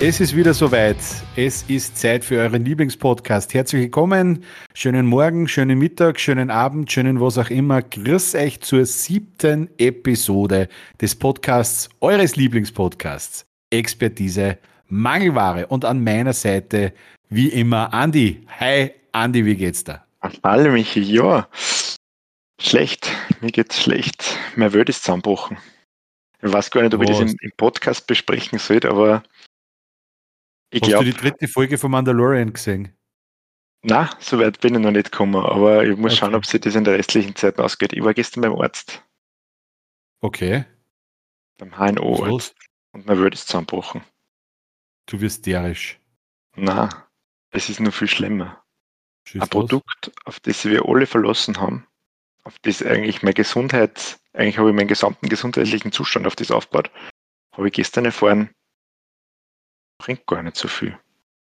Es ist wieder soweit. Es ist Zeit für euren Lieblingspodcast. Herzlich willkommen. Schönen Morgen, schönen Mittag, schönen Abend, schönen was auch immer. Grüß euch zur siebten Episode des Podcasts, eures Lieblingspodcasts. Expertise, Mangelware. Und an meiner Seite, wie immer, Andi. Hi, Andi, wie geht's da? Hallo, Michi. Ja, schlecht. Mir geht's schlecht. Meine Welt ist zusammenbrochen. Ich weiß gar nicht, ob was? ich das im, im Podcast besprechen soll, aber ich Hast glaub, du die dritte Folge von Mandalorian gesehen? Na, so weit bin ich noch nicht gekommen, aber ich muss okay. schauen, ob sich das in der restlichen Zeit ausgeht. Ich war gestern beim Arzt. Okay. Beim HNO Arzt. Und mein Welt ist zusammenbrochen. Du wirst derisch. Na, es ist nur viel schlimmer. Schieß Ein Produkt, auf das wir alle verlassen haben, auf das eigentlich meine Gesundheit, eigentlich habe ich meinen gesamten gesundheitlichen Zustand auf das aufgebaut, habe ich gestern erfahren, bringt gar nicht so viel.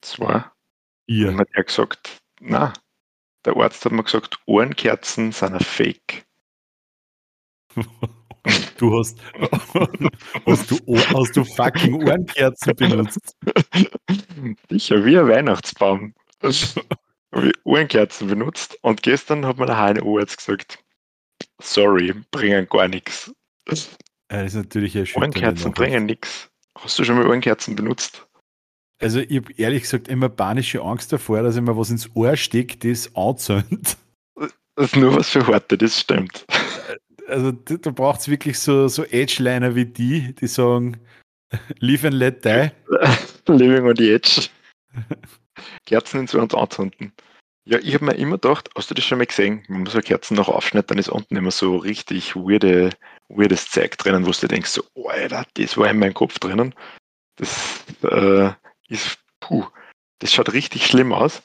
Zwar ja. hat er gesagt, na, der Arzt hat mir gesagt, Ohrenkerzen sind ein Fake. Du hast, hast, du, hast du fucking Ohrenkerzen benutzt? Sicher, wie ein Weihnachtsbaum. habe ich Ohrenkerzen benutzt und gestern hat mir der HNO-Arzt gesagt, sorry, bringen gar nichts. Das ist natürlich Ohrenkerzen bringen nichts. Hast du schon mal Ohrenkerzen benutzt? Also ich habe ehrlich gesagt immer panische Angst davor, dass ich mir was ins Ohr steckt, das anzündet. Das ist nur was für Horte, das stimmt. Also da braucht es wirklich so, so Edge-Liner wie die, die sagen, live and let die. Living on the edge. Kerzen ins Ohr und anzünden. Ja, ich habe mir immer gedacht, hast du das schon mal gesehen? Wenn man so Kerzen noch aufschneidet, dann ist unten immer so richtig weirde, weirdes Zeug drinnen, wo du denkst, so, Alter, das war in meinem Kopf drinnen. Das äh, ist, puh, das schaut richtig schlimm aus.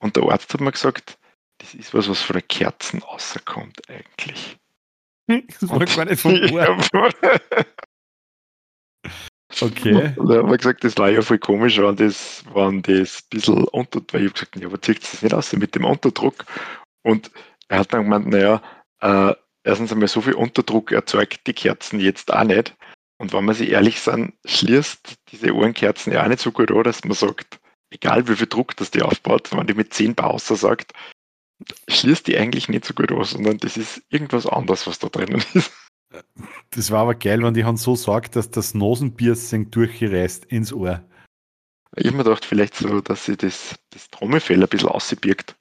Und der Arzt hat mir gesagt, das ist was, was von den Kerzen rauskommt eigentlich. Das war gar nicht Ohr. okay. Und er hat mir gesagt, das war ja voll komisch, wenn das, wenn das ein bisschen unter, weil ich habe gesagt, ja, aber zieht das nicht aus mit dem Unterdruck? Und er hat dann gemeint, naja, äh, erstens einmal so viel Unterdruck erzeugt die Kerzen jetzt auch nicht. Und wenn man sich ehrlich sind, schließt diese Ohrenkerzen ja auch nicht so gut an, dass man sagt, egal wie viel Druck das die aufbaut, wenn die mit 10 Bar sagt, schließt die eigentlich nicht so gut an, sondern das ist irgendwas anderes, was da drinnen ist. Das war aber geil, wenn die Hand so sagt, dass das Nosenpiercing durchgereist ins Ohr. Ich habe mir gedacht, vielleicht so, dass sie das, das Trommelfell ein bisschen ausbirgt.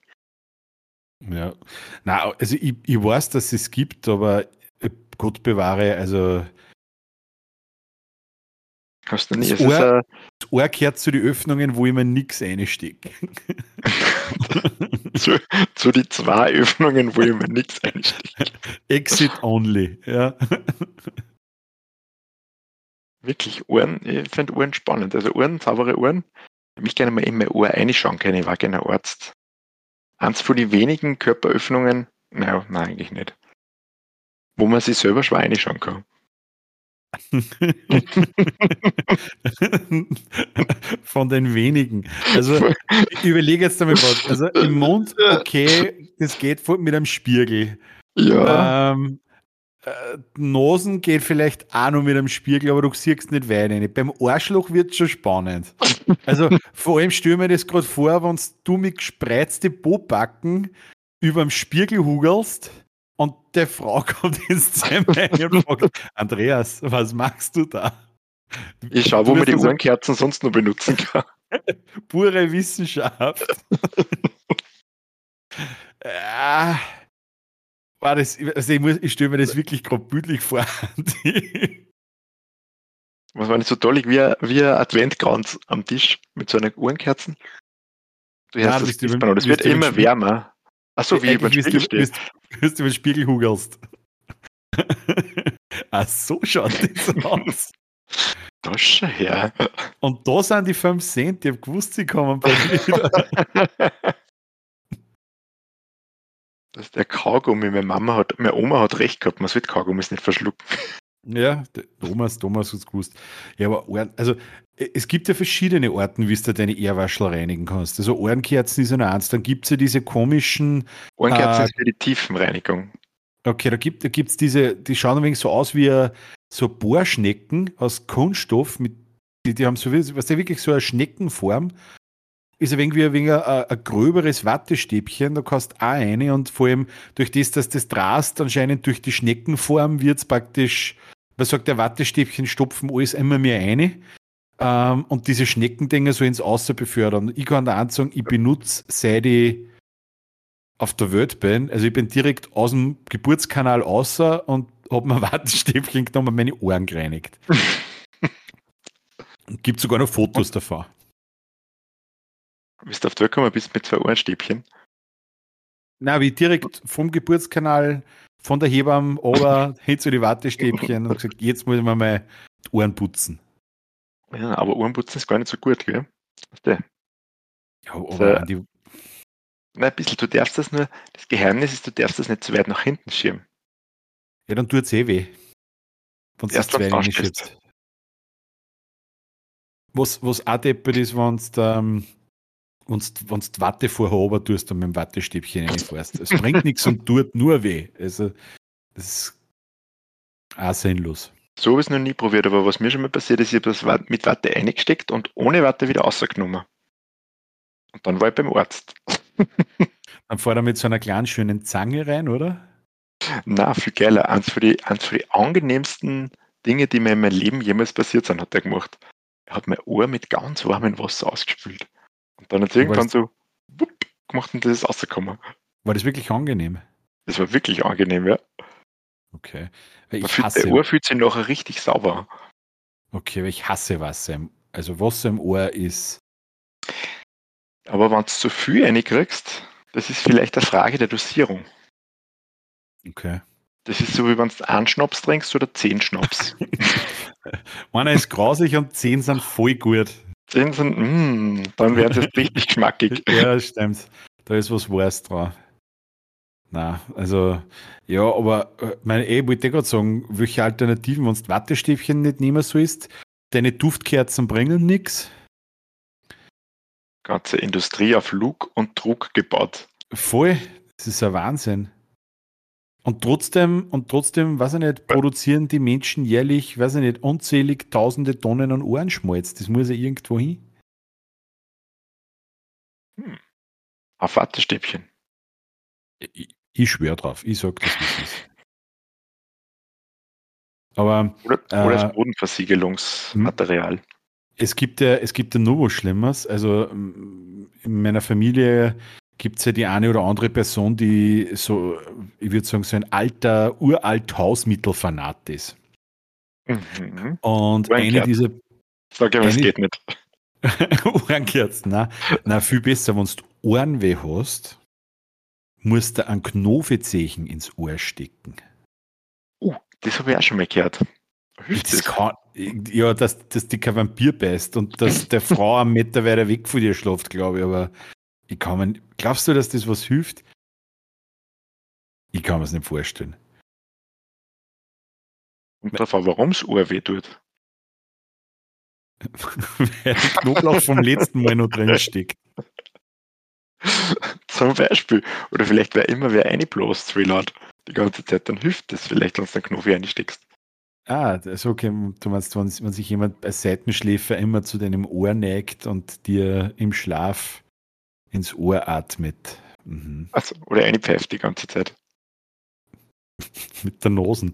Ja, na, also ich, ich weiß, dass es gibt, aber Gott bewahre, also Hast du nicht. Das, Ohr, das Ohr gehört zu den Öffnungen, wo ich mir nichts reinstecke. zu, zu den zwei Öffnungen, wo ich mir nichts einstecke. Exit only, ja. Wirklich, Ohren, ich finde Ohren spannend. Also Ohren, saubere Ohren. Ich mich gerne mal in mein Ohr reinschauen können. Ich war gerne Arzt. Eins von den wenigen Körperöffnungen, naja, nein, eigentlich nicht. Wo man sich selber schwer reinschauen kann. Von den wenigen. Also ich überlege jetzt einmal was. Also im Mund, okay, das geht mit einem Spiegel. Ja. Ähm, äh, Nosen geht vielleicht auch noch mit einem Spiegel, aber du siehst nicht weit rein. Beim Arschloch wird es schon spannend. Also vor allem stelle mir das gerade vor, wenn du mit gespreizte Pobacken über dem Spiegel hugelst und der Frau kommt ins Zimmer und fragt, Andreas, was machst du da? Ich schaue, wo man die Ohrenkerzen sonst noch benutzen kann. Pure Wissenschaft. ja. War das, also ich, muss, ich stelle mir das wirklich gerade bildlich vor. Was war nicht so toll, wie, wie ein Adventkranz am Tisch mit so einer Ohrenkerzen. Du hörst Nein, das, das, das wird immer wärmer. Achso, wie über den Spiegel steht. Bis du über den Spiegel hugelst. Ach so schaut das aus. Das schon her. Und da sind die 5 Cent, ich habe gewusst, sie kommen bei mir. Das ist der Kaugummi. Meine Mama hat, meine Oma hat recht gehabt, man sollte Kaugummis nicht verschlucken. Ja, Thomas, Thomas hat es gewusst. Ja, aber also es gibt ja verschiedene Orten, wie du deine Ehrwaschel reinigen kannst. Also Ohrenkerzen ist eine eins, dann gibt es ja diese komischen. Ohrenkerzen äh, ist für die Tiefenreinigung. Okay, da gibt es diese, die schauen ein wenig so aus wie so Bohrschnecken aus Kunststoff mit Die, die haben so, was ja wirklich so eine Schneckenform. Ist ein wenig wie ein, wenig ein, ein gröberes Wattestäbchen, da kannst du auch eine und vor allem durch das, dass das drast, anscheinend durch die Schneckenform wird es praktisch, man sagt, der Wattestäbchen stopfen alles immer mehr eine ähm, und diese Schneckendinger so ins Außer befördern. Ich kann da sagen, ich benutze, seit ich auf der Welt bin, also ich bin direkt aus dem Geburtskanal außer und habe mir Wattestäbchen genommen und meine Ohren gereinigt. Gibt sogar noch Fotos davon. Bist du auf die Welt gekommen bist mit zwei Ohrenstäbchen? Na, wie direkt vom Geburtskanal von der Hebamme oder hin zu die Wattestäbchen und gesagt, jetzt muss ich mir mal die Ohren putzen. Ja, aber Ohrenputzen ist gar nicht so gut, gell? Ja, aber die, Nein, ein bisschen, du darfst das nur, das Geheimnis ist, du darfst das nicht zu weit nach hinten schieben. ja, dann tut es eh weh. Wenn es zwei anstellst. reinschiebt. Was, was auch deppert ist, wenn du ähm, wenn's die Watte vorher oben tust und mit dem Wattestäbchen reinfährst. Es bringt nichts und tut nur weh. Also, das ist auch sinnlos. So habe ich es noch nie probiert, aber was mir schon mal passiert ist, ich habe das mit Watte eingesteckt und ohne Watte wieder rausgenommen. Und dann war ich beim Arzt. Dann fährt er mit so einer kleinen schönen Zange rein, oder? Na, viel geiler. Eins für, die, eins für die angenehmsten Dinge, die mir in meinem Leben jemals passiert sind, hat er gemacht. Er hat mein Ohr mit ganz warmem Wasser ausgespült. Und dann hat irgendwann so wupp, gemacht und das ist rausgekommen. War das wirklich angenehm? Das war wirklich angenehm, ja. Okay. Weil ich fühlt, hasse, der Ohr fühlt sich nachher richtig sauber. okay, weil ich hasse Wasser. Im, also Wasser im Ohr ist. Aber wenn du zu viel reinkriegst, das ist vielleicht eine Frage der Dosierung. Okay. Das ist so, wie wenn du einen Schnaps trinkst oder zehn Schnaps. Einer ist grausig und zehn sind voll gut. Zehn sind, mm, dann werden sie jetzt richtig geschmackig. Ja, stimmt. Da ist was Wahres dran. Na, also, ja, aber äh, meine, ich wollte gerade sagen, welche Alternativen, wenn du Wattestäbchen nicht nehmen sollst, deine Duftkerzen bringen nichts. Ganze Industrie auf Lug und Druck gebaut. Voll, das ist ein Wahnsinn. Und trotzdem, und trotzdem, weiß ich nicht, produzieren die Menschen jährlich, weiß ich nicht, unzählig tausende Tonnen an Ohrenschmalz. Das muss ja irgendwo hin. Auf Wattestäbchen. Ich, ich schwöre drauf, ich sag das, es ist. Aber Oder, Äh, oder das Bodenversiegelungsmaterial. es gibt ja, es gibt ja noch was Schlimmes. Also in meiner Familie gibt es ja die eine oder andere Person, die so, ich würde sagen, so ein alter, uralt Hausmittelfanat ist. Mhm. Und eine Ohrenkerzen. dieser Sag ja, es geht nicht. Ohrenkerzen, na, na, viel besser, wenn du Ohrenweh hast, musst du einen Knofezeichen ins Ohr stecken. Uh, das habe ich auch schon mal gehört. Hilft Das das? kann, ja, dass, dass die kein Vampir beißt und dass der Frau einen Meter weiter weg von dir schläft, glaube ich, aber ich kann mir, glaubst du, dass das was hilft? Ich kann mir es nicht vorstellen. Und davon, warum es Ohr weh tut. Weil der Knoblauch vom letzten Mal noch drin steckt. Zum Beispiel. Oder vielleicht, wer immer wer einbläst, zu laut die ganze Zeit, dann hilft das vielleicht, wenn du den Knofi einsteckst. Ah, das ist okay. Du meinst, wenn, wenn sich jemand als Seitenschläfer immer zu deinem Ohr neigt und dir im Schlaf ins Ohr atmet. Mhm. Also, oder einpfeift die ganze Zeit. Mit der Nase.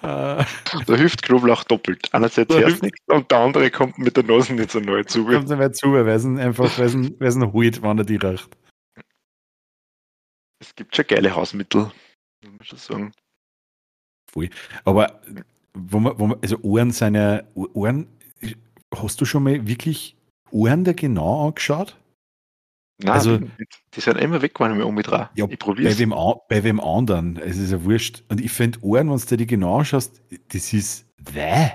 Ah, Da hilft Knoblauch doppelt. Einerseits hörst hilft- nichts und der andere kommt mit der Nase nicht so neu zu. kommt nicht mehr zu, weil es ihn einfach, weil es ihn, weil es ihn holt, wenn er die riecht. Es gibt schon geile Hausmittel, muss man schon sagen. Aber wo man, wo man, also Ohren sind ja, Ohren, hast du schon mal wirklich Ohren da genau angeschaut? Nein, Also- die, die sind immer weg, wenn ich mich um mich drehe. Ja, ich probiere Bei wem, an- bei wem anderen. Es ist ja wurscht. Und ich finde Ohren, wenn du dir die genau anschaust, das ist Wäh.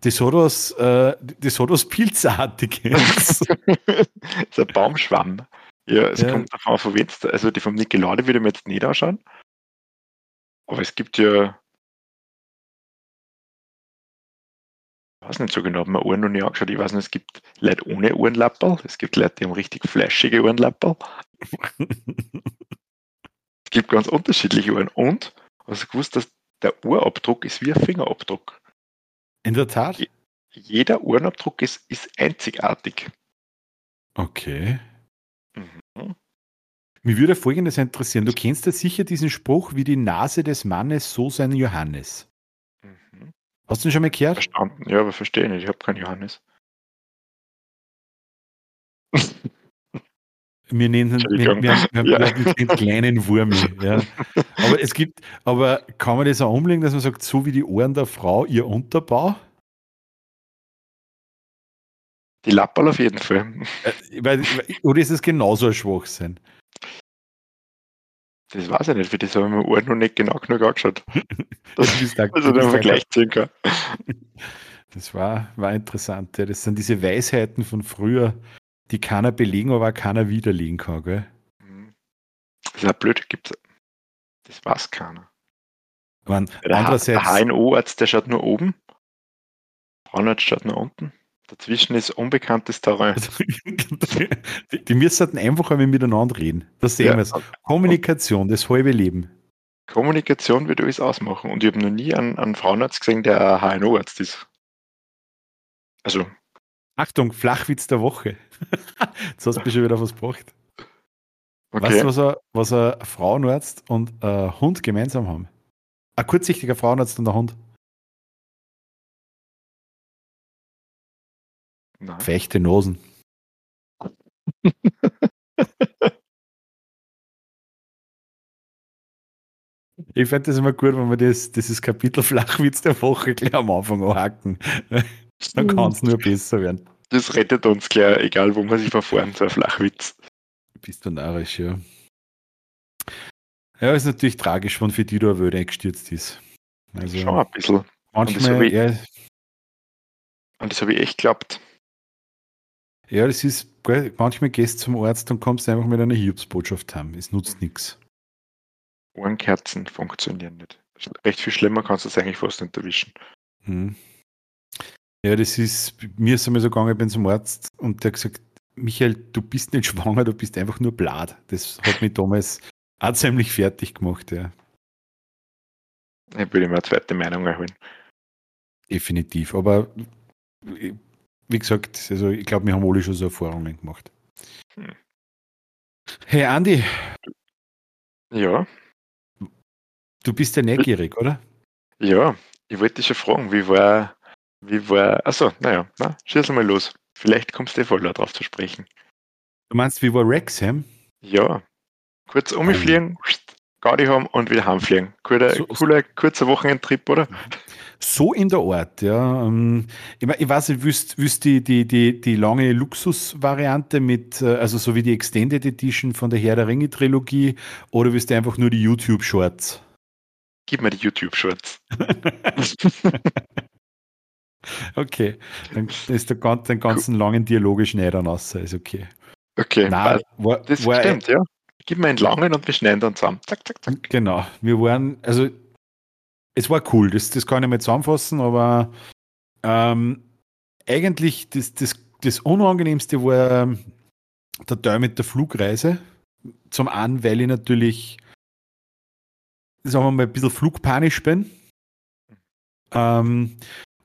Das hat was, äh, das hat was Pilzartiges. das ist ein Baumschwamm. Ja, es Ja. kommt davon, von wem also die vom Nicolade würde ich mir jetzt nicht anschauen. Aber es gibt ja. Ich weiß nicht so genau, habe mir Ohren noch nie angeschaut. Ich weiß nicht, es gibt Leute ohne Ohrenlapperl. Es gibt Leute, die haben richtig fleischige Ohrenlapperl. Es gibt ganz unterschiedliche Uhren. Und hast du gewusst, dass der Uhrabdruck ist wie ein Fingerabdruck? In der Tat? Jeder Uhrenabdruck ist, ist einzigartig. Okay. Mhm. Mich würde Folgendes interessieren. Du kennst ja sicher diesen Spruch, wie die Nase des Mannes, so sein Johannes. Hast du ihn schon mal gehört? Verstanden. Ja, aber verstehe nicht. Ich habe keinen Johannes. Wir nennen wir, wir, wir, ja. den kleinen Wurmi. Ja. Aber es gibt, aber kann man das auch umlegen, dass man sagt, so wie die Ohren der Frau ihr Unterbau? Die Lapperl auf jeden Fall. Äh, oder ist es genauso ein Schwachsinn? Das weiß ich nicht, für das habe ich mir Ohren noch nicht genau genug angeschaut. Das, ist da, also den Vergleich ziehen kann. Das war, war interessant. Ja. Das sind diese Weisheiten von früher, die keiner belegen, aber auch keiner widerlegen kann, gell? Mhm. Das ist ja blöd, gibt's. Das weiß keiner. Man, der andererseits, HNO-Arzt, der schaut nur oben. Frauenarzt schaut nur unten. Dazwischen ist unbekanntes Terrain. die, die müssen einfach einmal miteinander reden. Das sehen ja. wir. Kommunikation, das halbe Leben. Kommunikation wird alles ausmachen. Und ich habe noch nie einen, einen Frauenarzt gesehen, der ein HNO-Arzt ist. Also. Achtung, Flachwitz der Woche. Jetzt hast du mir schon wieder was gebracht. Okay. Weißt du, was, er, was ein Frauenarzt und ein Hund gemeinsam haben? Ein kurzsichtiger Frauenarzt und ein Hund. Nein. Fechte Nosen. Ich fände das immer gut, wenn wir das, dieses Kapitel Flachwitz der Woche gleich am Anfang anhaken. Dann kann es nur besser werden. Das rettet uns gleich, egal wo wir sich verfahren, so ein Flachwitz. Bist du narrisch, ja. Ja, ist natürlich tragisch, wenn für die da eine Welt eingestürzt ist. Also, Schon ein bisschen. Manchmal, und das habe ich, hab ich echt geglaubt. Ja, das ist, manchmal gehst du zum Arzt und kommst einfach mit einer Hiobsbotschaft heim. Es nutzt nichts. Ohrenkerzen funktionieren nicht. Recht viel schlimmer kannst du es eigentlich fast nicht erwischen. Hm. Ja, das ist, mir ist einmal so gegangen, ich bin zum Arzt und der hat gesagt, Michael, du bist nicht schwanger, du bist einfach nur blad. Das hat mich damals auch ziemlich fertig gemacht, ja. Ich würde mir eine zweite Meinung erholen. Definitiv, aber wie gesagt, also ich glaube, wir haben alle schon so Erfahrungen gemacht. Hm. Hey Andi. Ja. Du bist ja neugierig, oder? Ja, ich wollte dich schon fragen, wie war, wie war, achso, naja, na, schieß mal los. Vielleicht kommst du eh voll drauf zu sprechen. Du meinst, wie war Wrexham? Ja. Kurz umfliegen, Gaudi haben und wieder heimfliegen. Cooler, so, cooler kurzer Wochenendtrip, oder? So in der Art, ja. Ähm, ich, ich weiß nicht, wüsst, wüsst die, die, die, die lange Luxus-Variante mit, äh, also so wie die Extended Edition von der Herr der Ringe Trilogie, oder wüsst ihr einfach nur die YouTube-Shorts? Gib mir die YouTube-Shorts. okay, dann ist der ganze, den ganzen langen Dialog schneidern raus, ist okay. Okay, Nein, war, das war stimmt, ja. Gib mir einen langen und wir schneiden dann zusammen. Zack, zack, zack. Genau, wir waren, also es war cool, das, das kann ich mal zusammenfassen, aber ähm, eigentlich das, das, das Unangenehmste war ähm, der Teil mit der Flugreise. Zum einen, weil ich natürlich, sagen wir mal, ein bisschen flugpanisch bin. Ähm,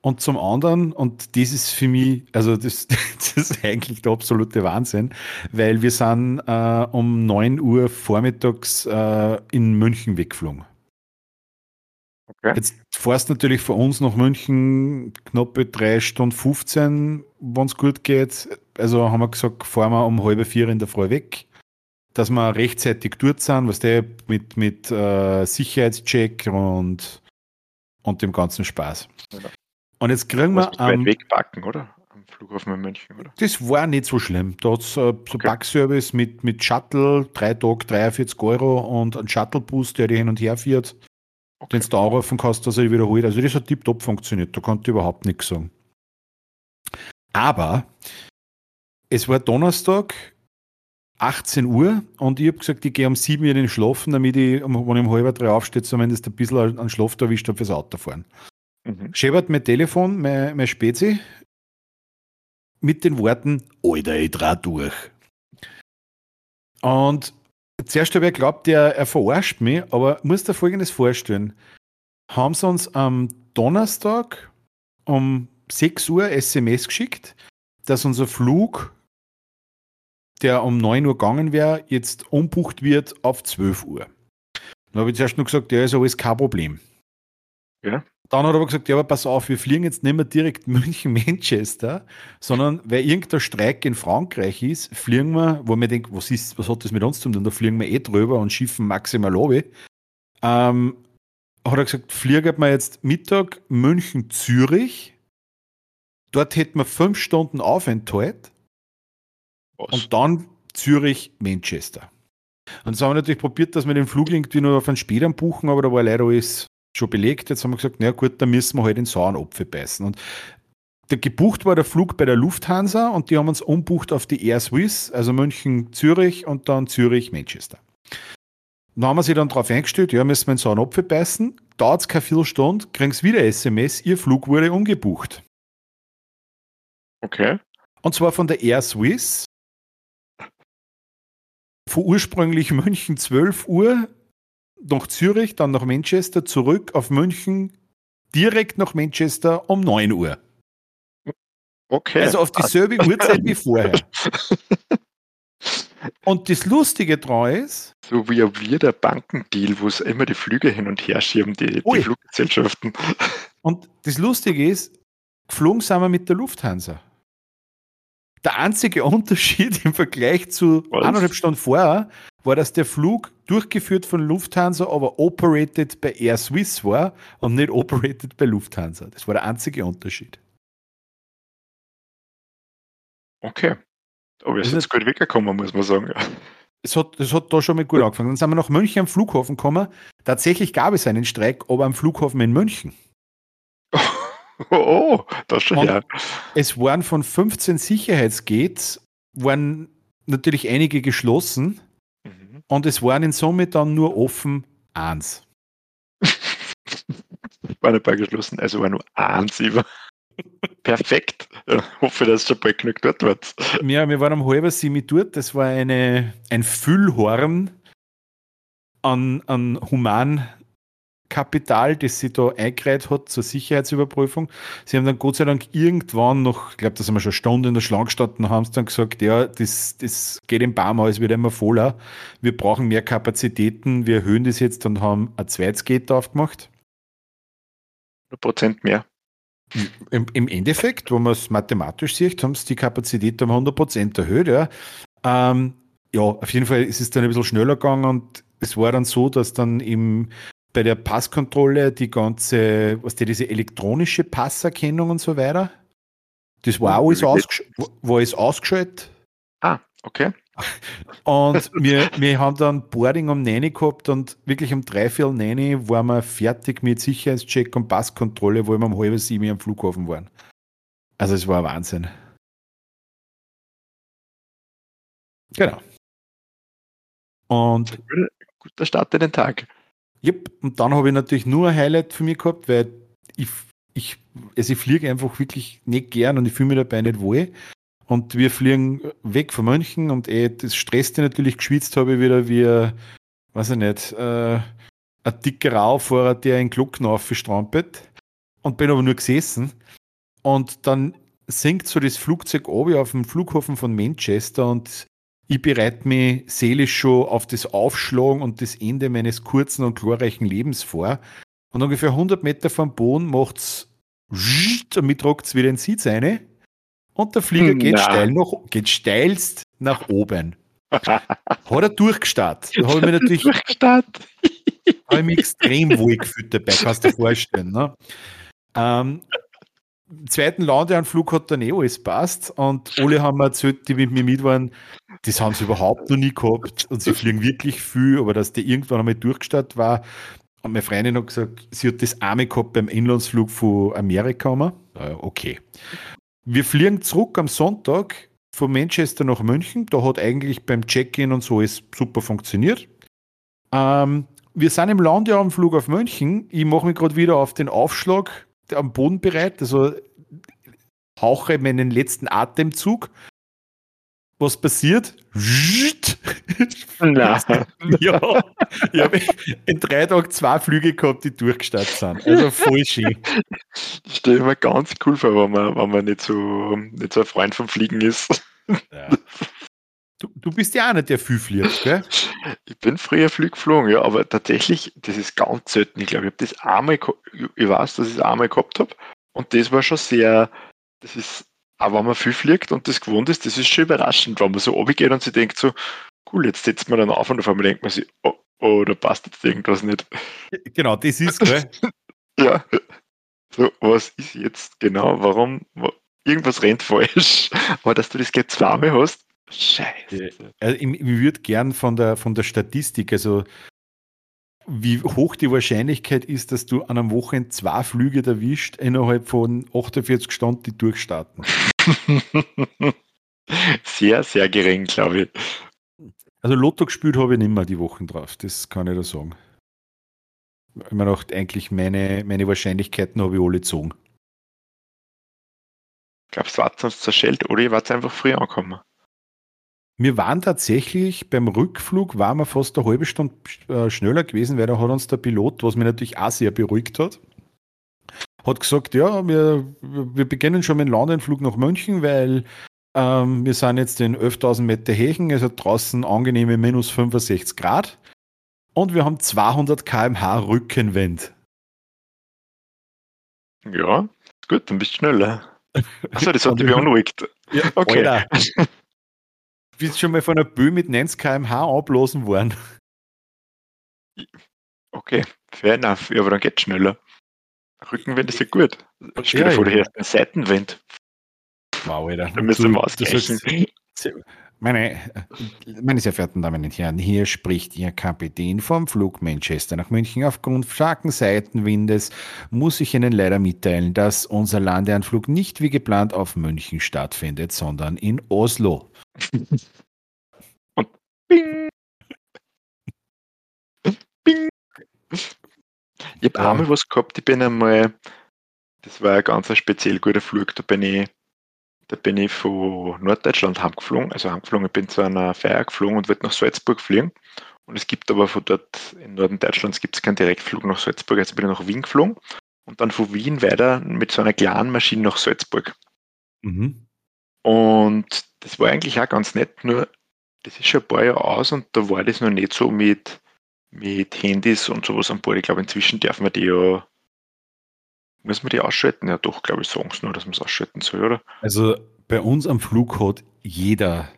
und zum anderen, und das ist für mich, also das, das ist eigentlich der absolute Wahnsinn, weil wir sind äh, um 9 Uhr vormittags äh, in München weggeflogen. Okay. Jetzt fährst natürlich von uns nach München knappe 3 Stunden 15, wenn es gut geht. Also haben wir gesagt, fahren wir um halb vier in der Früh weg, dass wir rechtzeitig dort sind, was der mit, mit äh, Sicherheitscheck und, und dem ganzen Spaß. Ja. Und jetzt kriegen wir. Am Weg backen, oder? Am Flughafen in München, oder? Das war nicht so schlimm. Da hat es äh, so okay. Backservice mit, mit Shuttle, drei Tage 43 Euro und ein Shuttlebus, der dich hin und her fährt, okay. den du da anrufen kannst, dass er wiederholt. Also das hat tiptop funktioniert. Da konnte ich überhaupt nichts sagen. Aber es war Donnerstag, 18 Uhr und ich habe gesagt, ich gehe um 7 Uhr in den Schlafen, damit ich, wenn ich um halb drei aufstehe, zumindest ein bisschen an Schlaf erwischt habe fürs Autofahren. Mhm. Scheppert mein Telefon, mein, mein Spezi, mit den Worten, Alter, ich dreh durch. Und zuerst habe ich geglaubt, er, er verarscht mich, aber muss dir folgendes vorstellen. Haben sie uns am Donnerstag um 6 Uhr SMS geschickt, dass unser Flug, der um 9 Uhr gegangen wäre, jetzt umbucht wird auf 12 Uhr. Dann habe ich zuerst nur gesagt, ja, ist alles kein Problem. Ja. Dann hat er aber gesagt, ja, aber pass auf, wir fliegen jetzt nicht mehr direkt München-Manchester, sondern weil irgendein Streik in Frankreich ist, fliegen wir, wo wir denken, was, ist, was hat das mit uns zu tun? Da fliegen wir eh drüber und schiffen maximal obi. Ähm, hat er gesagt, fliegen wir jetzt Mittag München-Zürich. Dort hätten wir fünf Stunden Aufenthalt. Was? Und dann Zürich-Manchester. Und jetzt haben wir natürlich probiert, dass wir den Flug irgendwie nur auf einen späteren buchen, aber da war leider alles schon belegt. Jetzt haben wir gesagt, na gut, dann müssen wir halt in sauren Apfel beißen. Und der gebucht war der Flug bei der Lufthansa und die haben uns umbucht auf die Air Swiss, also München-Zürich und dann Zürich-Manchester. Dann haben wir sie dann darauf eingestellt, ja, müssen wir in sauren Apfel beißen. Dauert es keine Viertelstunde, kriegen sie wieder SMS, ihr Flug wurde umgebucht. Okay. Und zwar von der Air Swiss. Von ursprünglich München 12 Uhr nach Zürich, dann nach Manchester, zurück auf München, direkt nach Manchester um 9 Uhr. Okay. Also auf dieselbe Uhrzeit wie vorher. Und das Lustige daran ist, so wie wir der Bankendeal, wo es immer die Flüge hin und her schieben, die, die Fluggesellschaften. und das Lustige ist, geflogen sind wir mit der Lufthansa. Der einzige Unterschied im Vergleich zu Was? eineinhalb Stunden vorher war, dass der Flug durchgeführt von Lufthansa, aber operated bei Air Swiss war und nicht operated bei Lufthansa. Das war der einzige Unterschied. Okay. Aber wir sind es- jetzt gut weggekommen, muss man sagen. Es hat, das hat da schon mal gut angefangen. Dann sind wir nach München am Flughafen gekommen. Tatsächlich gab es einen Streik, aber am Flughafen in München. Oh, das schon ja. Es waren von 15 Sicherheitsgates, waren natürlich einige geschlossen Mhm. und es waren in Summe dann nur offen eins. War ein paar geschlossen, also war nur eins über. Perfekt. Ja, hoffe, dass schon bald genug dort wird. Ja, wir waren um halber sieben dort. Das war eine, ein Füllhorn an, an Humankapital, das sie da eingereiht hat zur Sicherheitsüberprüfung. Sie haben dann Gott sei Dank irgendwann noch, ich glaube, da sind wir schon eine Stunde in der Schlange gestanden, haben sie dann gesagt, ja, das, das geht im Baumhaus, es wird immer voller. Wir brauchen mehr Kapazitäten, wir erhöhen das jetzt und haben ein zweites Gate aufgemacht. 100% mehr. Im, Im Endeffekt, wenn man es mathematisch sieht, haben sie die Kapazität um 100% erhöht. Ja. Ähm, ja, auf jeden Fall ist es dann ein bisschen schneller gegangen und es war dann so, dass dann im, bei der Passkontrolle die ganze, was die, diese elektronische Passerkennung und so weiter, das war alles, ausgesch war alles ausgeschaltet. Ah, okay. Und wir, wir haben dann Boarding um 9 gehabt und wirklich um 3, 4 9 waren wir fertig mit Sicherheitscheck und Passkontrolle, wo wir um halb sieben am Flughafen waren. Also es war Wahnsinn. Genau. Und, Guter Start in den Tag. Yep, und dann habe ich natürlich nur ein Highlight für mich gehabt, weil ich, ich, also ich fliege einfach wirklich nicht gern und ich fühle mich dabei nicht wohl. Und wir fliegen weg von München und eh, das stresste natürlich, geschwitzt habe wieder wie, weiß ich nicht, äh, ein dicker Raufahrer, der in Glocken aufgestrampelt und bin aber nur gesessen. Und dann sinkt so das Flugzeug ab auf dem Flughafen von Manchester und ich bereite mich seelisch schon auf das Aufschlagen und das Ende meines kurzen und glorreichen Lebens vor. Und ungefähr 100 Meter vom Boden macht's und mit trockt's wieder in den Sitz rein. Und der Flieger geht Na. steil nach, geht steilst nach oben. Hat er durchgestartet. Da habe ich mich natürlich Durchstart. habe ich mich extrem wohl gefühlt dabei, kannst du dir vorstellen. Ne? Ähm, zweiten Landeanflug hat dann eh alles passt und alle haben mir erzählt, die mit mir mit waren, das haben sie überhaupt noch nie gehabt und sie fliegen wirklich viel, aber dass der irgendwann einmal durchgestartet war. Und meine Freundin hat gesagt, sie hat das einmal gehabt beim Inlandsflug von Amerika. Immer. Okay. Wir fliegen zurück am Sonntag von Manchester nach München. Da hat eigentlich beim Check-in und so alles super funktioniert. Ähm, wir sind im Landeanflug auf München. Ich mache mich gerade wieder auf den Aufschlag am Boden bereit, also hauche meinen letzten Atemzug. Was passiert? Nein. Ja, ich habe in drei Tagen zwei Flüge gehabt, die durchgestartet sind. Also voll schön. Ich stelle mir ganz cool vor, wenn man, wenn man nicht, so, nicht so ein Freund vom Fliegen ist. Ja. Du, du bist ja auch nicht der viel fliegt, gell? Ich bin früher Flug geflogen, ja, aber tatsächlich, das ist ganz selten. Ich glaube, ich habe das einmal, ich weiß, dass ich es einmal gehabt habe und das war schon sehr, das ist, auch wenn man viel fliegt und das gewohnt ist, das ist schon überraschend, wenn man so runtergeht und sich denkt so, cool, jetzt setzt man dann auf und auf einmal denkt man sich, oh, oh, da passt jetzt irgendwas nicht. Genau, das ist, gell? Ja. So, was ist jetzt genau? Warum? wa- Irgendwas rennt falsch. Aber dass du das gleich zweimal hast, scheiße. Also ich, ich würde gern von der, von der Statistik, also wie hoch die Wahrscheinlichkeit ist, dass du an einem Wochenende zwei Flüge erwischt, innerhalb von 48 Stunden, die durchstarten. sehr, sehr gering, glaube ich. Also Lotto gespielt habe ich nicht mehr die Wochen drauf, das kann ich da sagen. Ich meine auch eigentlich meine, meine Wahrscheinlichkeiten habe ich alle gezogen. Glaubst du, wart uns zerschellt oder ihr wart einfach früh angekommen? Wir waren tatsächlich beim Rückflug, waren wir fast eine halbe Stunde äh, schneller gewesen, weil da hat uns der Pilot, was mich natürlich auch sehr beruhigt hat, hat gesagt, ja, wir, wir beginnen schon mit dem Landenflug nach München, weil ähm, wir sind jetzt in 11.000 Meter es hat draußen angenehme minus 65 Grad und wir haben 200 km/h Rückenwind. Ja, gut, dann bist du schneller. Achso, das hat dich beunruhigt. Ja, Okay. Bist schon mal von einer Böe mit 90 km/h ablosen worden? Okay, fair enough. Ja, aber dann geht's schneller. Rückenwind ist ja gut. Stell dir Ja, vor, du ja. hörst einen Seitenwind. Wow, Alter. Dann müssen wir ausgleichen. Meine, meine sehr verehrten Damen und Herren, hier spricht Ihr Kapitän vom Flug Manchester nach München. Aufgrund starken Seitenwindes muss ich Ihnen leider mitteilen, dass unser Landeanflug nicht wie geplant auf München stattfindet, sondern in Oslo. Bing. Bing. Ich habe einmal was gehabt, ich bin einmal, das war ein ganz speziell guter Flug, da bin ich, da bin ich von Norddeutschland heimgeflogen, also heimgeflogen, ich bin zu einer Feier geflogen und wollte nach Salzburg fliegen. Und es gibt aber von dort, im Norden Deutschlands gibt es keinen Direktflug nach Salzburg, also bin ich nach Wien geflogen und dann von Wien weiter mit so einer kleinen Maschine nach Salzburg. Mhm. Und das war eigentlich auch ganz nett, nur das ist schon ein paar Jahre aus und da war das noch nicht so mit, mit Handys und sowas an Bord. Ich glaube, inzwischen dürfen wir die ja, müssen wir die ausschalten? Ja, doch, glaube ich, sagen sie nur, dass man es ausschalten soll, oder? Also bei uns am Flug hat jeder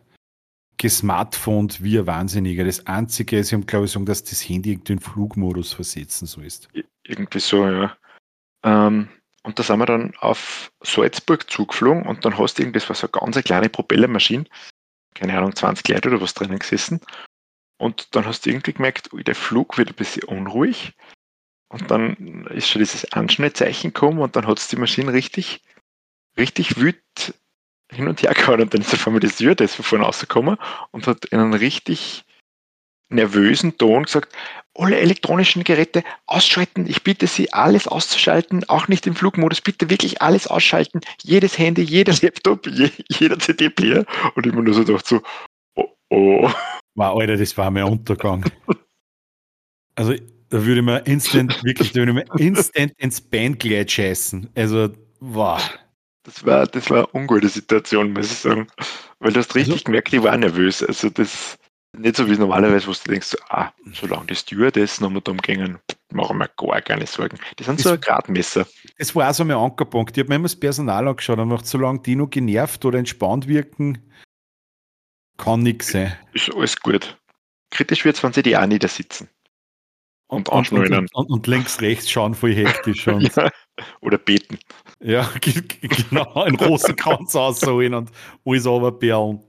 gesmartphoned wie ein Wahnsinniger. Das Einzige ist, ich habe glaube ich sagen, dass das Handy irgendwie in Flugmodus versetzen so ist. Irgendwie so, ja. Ähm, und da sind wir dann auf Salzburg zugeflogen und dann hast du irgendwie, das war so eine ganz eine kleine Propellermaschine, keine Ahnung, 20 Leute oder was drinnen gesessen. Und dann hast du irgendwie gemerkt, ui, der Flug wird ein bisschen unruhig. Und dann ist schon dieses Anschnellzeichen gekommen und dann hat es die Maschine richtig, richtig wütend hin und her gehauen. Und dann ist auf einmal das Stewardess von vorne rausgekommen und hat in einem richtig nervösen Ton gesagt, alle elektronischen Geräte ausschalten. Ich bitte Sie, alles auszuschalten, auch nicht im Flugmodus. Bitte wirklich alles ausschalten. Jedes Handy, jeder Laptop, je, jeder CD-Player. Und ich mir nur so gedacht, so, oh, oh. Wow, Alter, das war mein Untergang. Also, da würde man instant, wirklich, da würde man instant ins Bandkleid scheißen. Also, wow. Das war, das war eine ungute Situation, muss ich sagen. Weil du hast richtig Also- gemerkt, ich war nervös. Also das nicht so wie normalerweise, wo du denkst, ah, solange die Stewardess noch mit umgehen, machen wir gar keine Sorgen. Die sind so ein Gradmesser. Das war auch so mein Ankerpunkt. Ich habe mir immer das Personal angeschaut und gedacht, solange die noch genervt oder entspannt wirken, kann nichts sein. Ist alles gut. Kritisch wird es, wenn sie die auch niedersitzen. Und und, und, und, und links, rechts schauen voll hektisch. Und, Ja. Oder beten. ja, ge- ge- genau, einen Rosenkranz ausholen und alles runterperlen.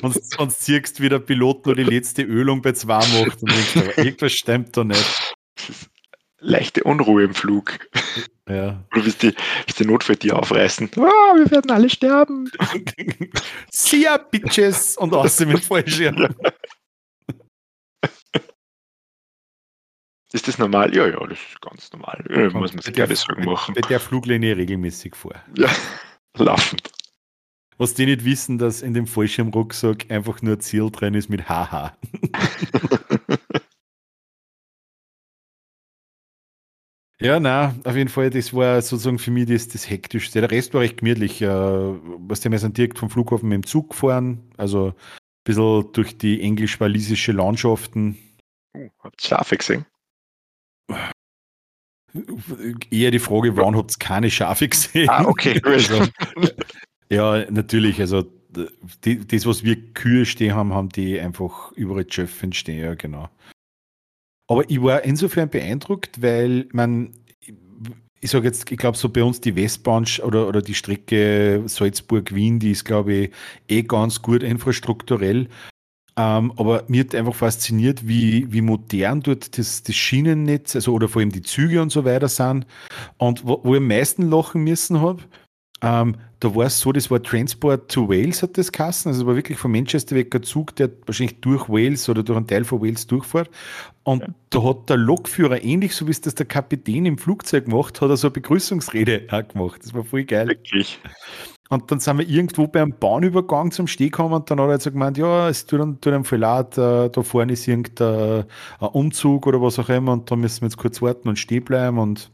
Und, und ziehst wie der Pilot nur die letzte Ölung bei zwei macht und denkst, aber irgendwas stimmt da nicht. Leichte Unruhe im Flug. Ja. Oder willst die, willst die Notfalltier aufreißen? Ah, wir werden alle sterben. See ya, Bitches! Und außerdem mit Fallschirm. Ist das normal? Ja, ja, das ist ganz normal. Ja, muss man sich keine Sorgen machen. Bei der Fluglinie regelmäßig vor. Ja, laufend. Was die nicht wissen, dass in dem Fallschirmrucksack einfach nur ein Ziel drin ist mit Haha. Ja, na, auf jeden Fall, das war sozusagen für mich das, das Hektischste. Der Rest war recht gemütlich. Äh, was wir sind direkt vom Flughafen mit dem Zug gefahren, also ein bisschen durch die englisch-walisische Landschaften. Uh, habt ihr Schafe gesehen? Eher die Frage, wann habt ihr keine Schafe gesehen? Ah, okay, also, Ja, natürlich, also die, das, was wir Kühe stehen haben, haben die einfach überall Schöffen stehen, ja, genau. Aber ich war insofern beeindruckt, weil man, ich sage jetzt, ich glaube, so bei uns die Westbahn oder, oder die Strecke Salzburg-Wien, die ist, glaube ich, eh ganz gut infrastrukturell. Ähm, aber mir hat einfach fasziniert, wie, wie modern dort das, das Schienennetz, also oder vor allem die Züge und so weiter sind. Und wo, wo ich am meisten lachen müssen habe, ähm, da war es so, das war Transport to Wales, hat das Kassen. Also war wirklich von Manchester weg ein Zug, der wahrscheinlich durch Wales oder durch einen Teil von Wales durchfährt. Und ja. da hat der Lokführer, ähnlich so wie es das der Kapitän im Flugzeug macht, hat er so eine Begrüßungsrede auch gemacht. Das war voll geil. Wirklich. Und dann sind wir irgendwo beim Bahnübergang zum Steh gekommen und dann hat er so gemeint, ja, es tut einem, tut einem viel leid, äh, da vorne ist irgendein Umzug oder was auch immer und da müssen wir jetzt kurz warten und stehen bleiben und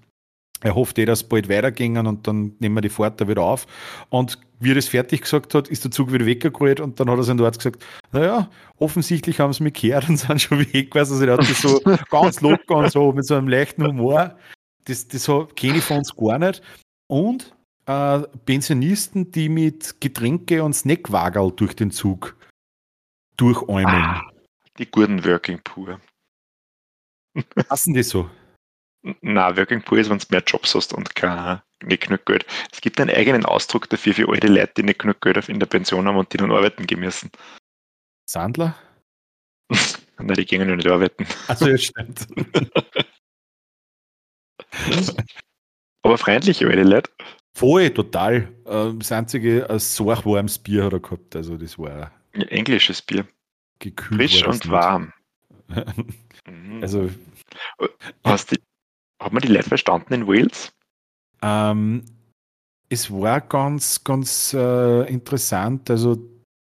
er hofft eh, dass es bald weitergingen und dann nehmen wir die Fahrt da wieder auf. Und wie er das fertig gesagt hat, ist der Zug wieder weggeholt und dann hat er sein dort gesagt, naja, offensichtlich haben sie mich gehört und sind schon weg. Also er hat das so ganz locker und so mit so einem leichten Humor. Das, das kenne ich von uns gar nicht. Und äh, Pensionisten, die mit Getränke und Snackwagel durch den Zug durchäumeln. Ah, die guten Working pur. Passen die so? Na, Working Poor ist, wenn du mehr Jobs hast und kein, nicht genug Geld. Es gibt einen eigenen Ausdruck dafür für alte Leute, die nicht genug Geld in der Pension haben und die dann arbeiten gehen müssen. Sandler? Nein, die gehen ja nicht arbeiten. Also ja, stimmt. Aber freundliche alte Leute. Voll, total. Ähm, das einzige, ein warmes Bier hat er gehabt. Also das war. Englisches Bier. Gekühlt. Frisch und nicht. warm. also. Hast die, hat man die Leute verstanden in Wales? Ähm, es war ganz, ganz äh, interessant. Also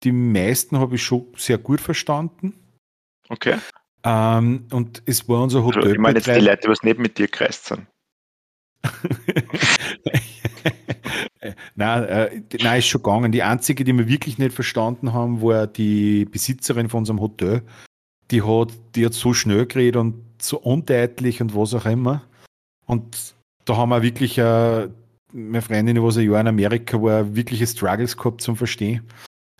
die meisten habe ich schon sehr gut verstanden. Okay. Ähm, und es war unser Hotel. Also, ich meine jetzt die Leute, die was nicht mit dir kreist sind. nein, äh, nein, ist schon gegangen. Die einzige, die wir wirklich nicht verstanden haben, war die Besitzerin von unserem Hotel. Die hat, die hat so schnell geredet und so undeutlich und was auch immer. Und da haben wir wirklich, äh, meine Freundin, die ein Jahr in Amerika war, wirkliche Struggles gehabt zum Verstehen.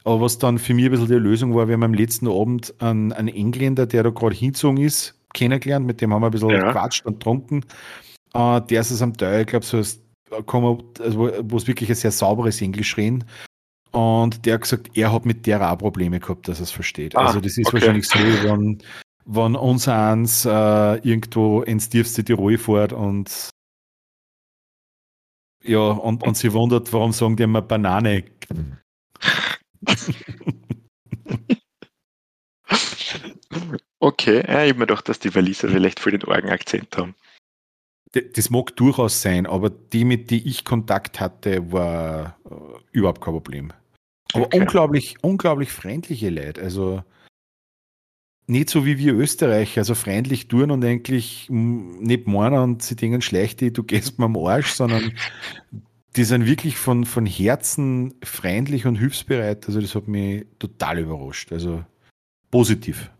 Aber was dann für mich ein bisschen die Lösung war, wir haben am letzten Abend einen, einen Engländer, der da gerade hingezogen ist, kennengelernt, mit dem haben wir ein bisschen ja. gequatscht und getrunken. Äh, der ist es am Teil, ich glaube, so also, wo es wirklich ein sehr sauberes Englisch reden. Und der hat gesagt, er hat mit der auch Probleme gehabt, dass er es versteht. Ah, also das ist okay. wahrscheinlich so, wenn, wenn uns eins äh, irgendwo ins tiefste Tirol fährt und ja, und, und sie wundert, warum sagen die immer Banane. okay, ja, ich habe mir gedacht, dass die Waliser vielleicht voll den Orgenakzent haben. Das mag durchaus sein, aber die, mit die ich Kontakt hatte, war äh, überhaupt kein Problem. Aber okay. unglaublich, unglaublich freundliche Leute. Also nicht so wie wir Österreicher, also freundlich tun und eigentlich nicht meinen und sie denken schlecht, du gehst mir am Arsch, sondern die sind wirklich von, von Herzen freundlich und hilfsbereit. Also das hat mich total überrascht. Also positiv.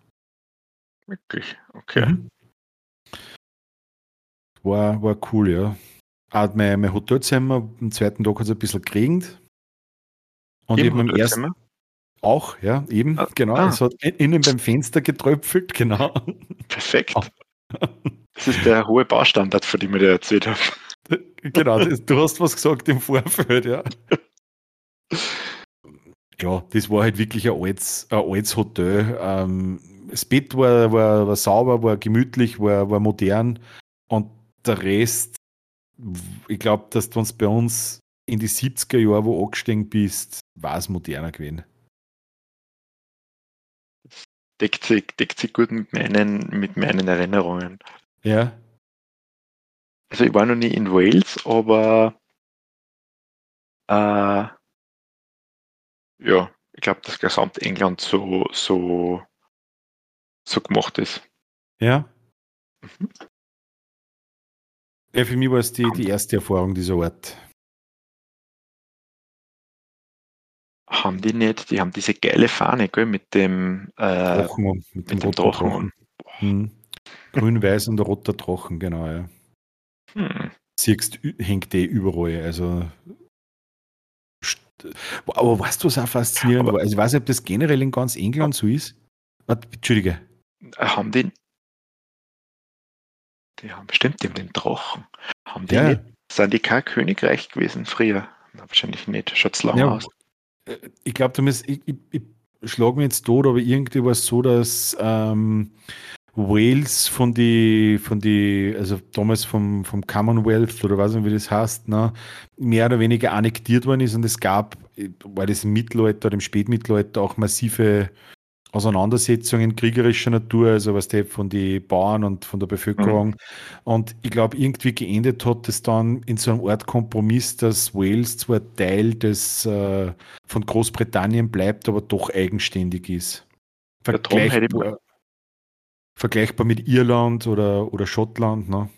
Wirklich, okay. Mhm. War, war cool, ja. Auch mein, mein Hotelzimmer, am zweiten Tag hat es ein bisschen geregnet. Und Im eben am ersten, auch, ja, eben, ah, genau. Ah. Es hat innen beim Fenster getröpfelt, genau. Perfekt. Das ist der hohe Baustandard, von dem ich dir erzählt habe. Genau, das, du hast was gesagt im Vorfeld, ja. Ja, das war halt wirklich ein altes, ein altes Hotel. Ähm, das Bett war, war, war sauber, war gemütlich, war, war modern und der Rest, ich glaube, dass du uns bei uns in die 70er Jahre, wo angestiegen bist, war es moderner gewesen deckt sich, deckt sich gut mit meinen, mit meinen Erinnerungen. Ja. Also ich war noch nie in Wales, aber äh, ja, ich glaube, dass gesamt England so, so, so gemacht ist. Ja. Mhm. Ja, für mich war es die, die erste Erfahrung dieser Art. Haben die nicht, die haben diese geile Fahne, gell, mit dem, äh, Drachen, mit, dem, dem Drachen. Drachen. Hm. Grün-Weiß und roter Drachen, genau, ja. Hm. Siehst, hängt eh überall, also aber weißt du, was auch faszinierend war? Also ich weiß nicht, ob das generell in ganz England so ist. Warte, Entschuldige. Haben die. Die haben bestimmt die haben den Drachen. Haben die ja. nicht, sind die kein Königreich gewesen früher? Na, wahrscheinlich nicht. Schaut lange ja, aus. Äh, ich glaube, du musst, ich, ich, ich schlage mich jetzt tot, aber irgendwie war es so, dass ähm, Wales von die, von die, also damals vom, vom Commonwealth oder was wie das heißt, ne, mehr oder weniger annektiert worden ist und es gab, weil das im Mittelalter oder im Spätmittelalter auch massive Auseinandersetzungen kriegerischer Natur, also was der von den Bauern und von der Bevölkerung. Mhm. Und ich glaube, irgendwie geendet hat es dann in so einem Art Kompromiss, dass Wales zwar Teil des äh, von Großbritannien bleibt, aber doch eigenständig ist. Vergleichbar, vergleichbar mit Irland oder, oder Schottland. Ne?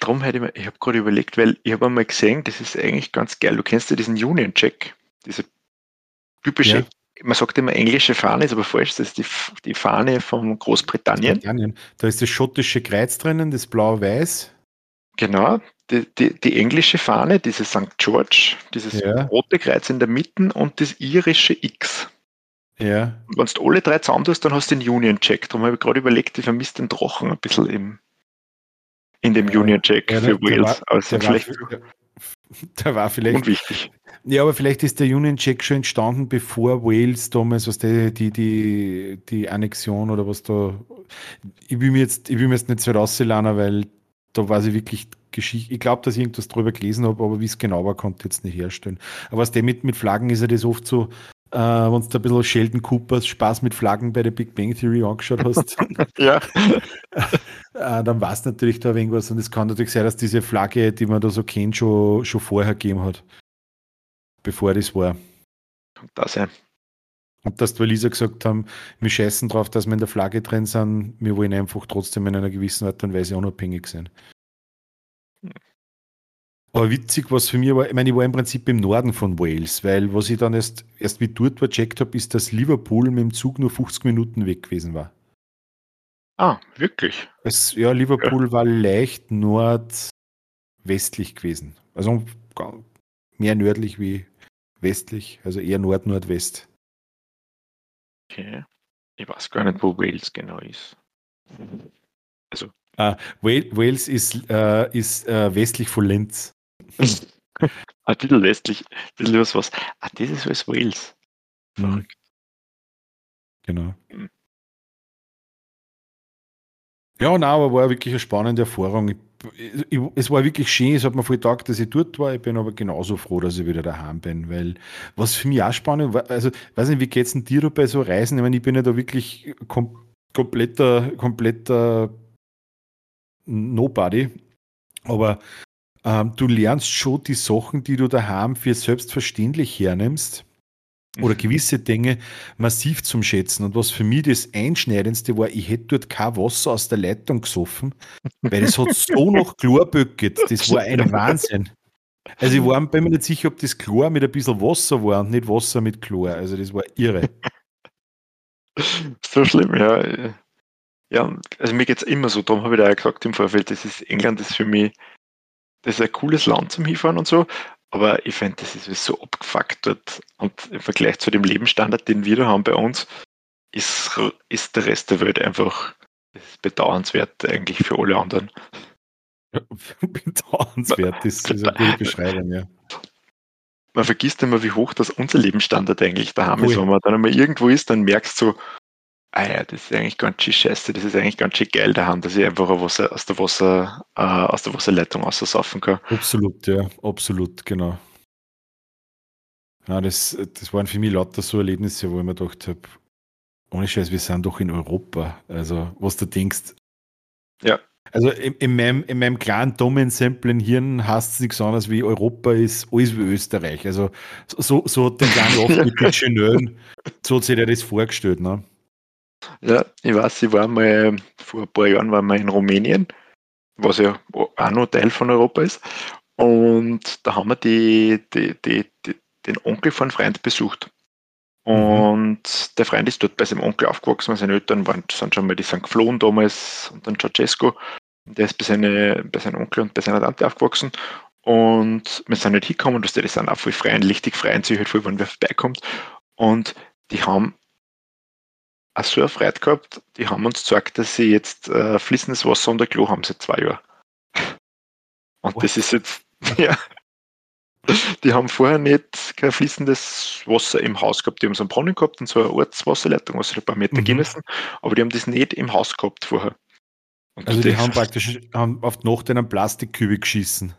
Darum hätte ich mir, ich habe gerade überlegt, weil ich habe einmal gesehen, das ist eigentlich ganz geil. Du kennst ja diesen Union Jack, diese typische, ja. Man sagt immer englische Fahne, ist aber falsch, das ist die, die Fahne von Großbritannien. Großbritannien. Da ist das schottische Kreuz drinnen, das blau-weiß. Genau, die, die, die, englische Fahne, diese St. George, dieses ja. rote Kreuz in der Mitte und das irische X. Ja. Und wenn du alle drei zusammen tust, dann hast du den Union Jack. Darum habe ich gerade überlegt, ich vermisse den Drachen ein bisschen im, in dem ja, Union Jack ja, für Wales. War, also vielleicht, war, der war vielleicht. Unwichtig. Ja, aber vielleicht ist der Union Jack schon entstanden, bevor Wales damals, was die, die, die, die Annexion oder was da. Ich will mir jetzt, ich will mir jetzt nicht so rausladen, weil da weiß ich wirklich Geschichte. Ich glaube, dass ich irgendwas drüber gelesen habe, aber wie es genau war, konnte ich jetzt nicht herstellen. Aber was der mit, mit Flaggen ist ja das oft so, äh, wenn du ein bisschen Sheldon Coopers Spaß mit Flaggen bei der Big Bang Theory angeschaut hast, ja. äh, dann war es natürlich da irgendwas. Und es kann natürlich sein, dass diese Flagge, die man da so kennt, schon, schon vorher gegeben hat. Bevor das war. Kann das sein. Und dass die Waliser gesagt haben, wir scheißen drauf, dass wir in der Flagge drin sind, wir wollen einfach trotzdem in einer gewissen Art und Weise unabhängig sein. Hm. Aber witzig, was für mich war, ich meine, ich war im Prinzip im Norden von Wales, weil was ich dann erst, erst wie dort war, checkt habe, ist, dass Liverpool mit dem Zug nur 50 Minuten weg gewesen war. Ah, wirklich? Es, ja, Liverpool ja. war leicht nordwestlich gewesen. Also mehr nördlich wie westlich, also eher Nord-Nordwest. Okay. Ich weiß gar nicht, wo Wales genau ist. Also. Ah, Wales ist, äh, ist äh, westlich von Linz. ein bisschen westlich, ein bisschen was, was. Ah, das ist alles Wales. Mhm. Verrückt. Genau. Mhm. Ja, nein, aber war wirklich eine spannende Erfahrung. Ich, ich, es war wirklich schön, es hat mir voll gedacht, dass ich dort war. Ich bin aber genauso froh, dass ich wieder daheim bin, weil was für mich auch spannend war, also, weiß nicht, wie geht es denn dir bei so Reisen? Ich meine, ich bin ja da wirklich kom kompletter, kompletter Nobody, aber ähm, du lernst schon die Sachen, die du daheim für selbstverständlich hernimmst oder mhm. gewisse Dinge massiv zum Schätzen. Und was für mich das Einschneidendste war, ich hätte dort kein Wasser aus der Leitung gesoffen, weil es hat so noch Chlor böcket. Das war ein Wahnsinn. Also ich war mir nicht sicher, ob das Chlor mit ein bisschen Wasser war und nicht Wasser mit Chlor. Also das war irre. So schlimm, ja. Ja, also mir geht es immer so, darum habe ich da ja gesagt im Vorfeld, das ist England ist für mich das ist ein cooles Land zum Hinfahren und so, aber ich finde, das ist so abgefuckt dort. Und im Vergleich zu dem Lebensstandard, den wir da haben bei uns, ist, ist der Rest der Welt einfach bedauernswert eigentlich für alle anderen. Ja, bedauernswert, das ist eine gute Beschreibung, ja. Man vergisst immer, wie hoch das unser Lebensstandard eigentlich daheim cool. ist. Wenn man dann einmal irgendwo ist, dann merkst du, ah ja, das ist eigentlich ganz schön scheiße, das ist eigentlich ganz schön geil daheim, dass ich einfach Wasser aus der Wasser, äh, aus der Wasserleitung aussaufen kann. Absolut, ja, absolut, genau. Ja, das, das waren für mich lauter so Erlebnisse, wo ich mir gedacht habe, ohne Scheiß, wir sind doch in Europa. Also, was du denkst. Ja. Also in, in, meinem, in meinem kleinen dummen Samplen Hirn heißt es nichts anderes wie Europa ist alles wie Österreich. Also so, so hat der kleine oft mit Ingenieuren, so hat sich der das vorgestellt. Ne? Ja, ich weiß, ich war mal vor ein paar Jahren waren wir in Rumänien, was ja auch noch Teil von Europa ist. Und da haben wir die, die, die, die den Onkel von Freund besucht. Mhm. Und mhm. der Freund ist dort bei seinem Onkel aufgewachsen, seine Eltern waren, sind schon mal, die sind geflohen damals und dann Ceausescu. Der ist bei, seine, bei seinem Onkel und bei seiner Tante aufgewachsen. Und wir sind nicht hingekommen, und die sind auch voll freundlich, freuen sich halt voll, wenn wer vorbeikommt. Und die haben auch so eine Freude gehabt, die haben uns gesagt, dass sie jetzt äh, fließendes Wasser unter Klo haben seit zwei Jahren. Und What? das ist jetzt, ja, die haben vorher nicht kein fließendes Wasser im Haus gehabt. Die haben so einen Brunnen gehabt und so eine Ortswasserleitung, was sie ein paar Meter mhm. gehen müssen, aber die haben das nicht im Haus gehabt vorher. Und also die haben praktisch haben auf die Nacht einen Plastikkübel geschissen.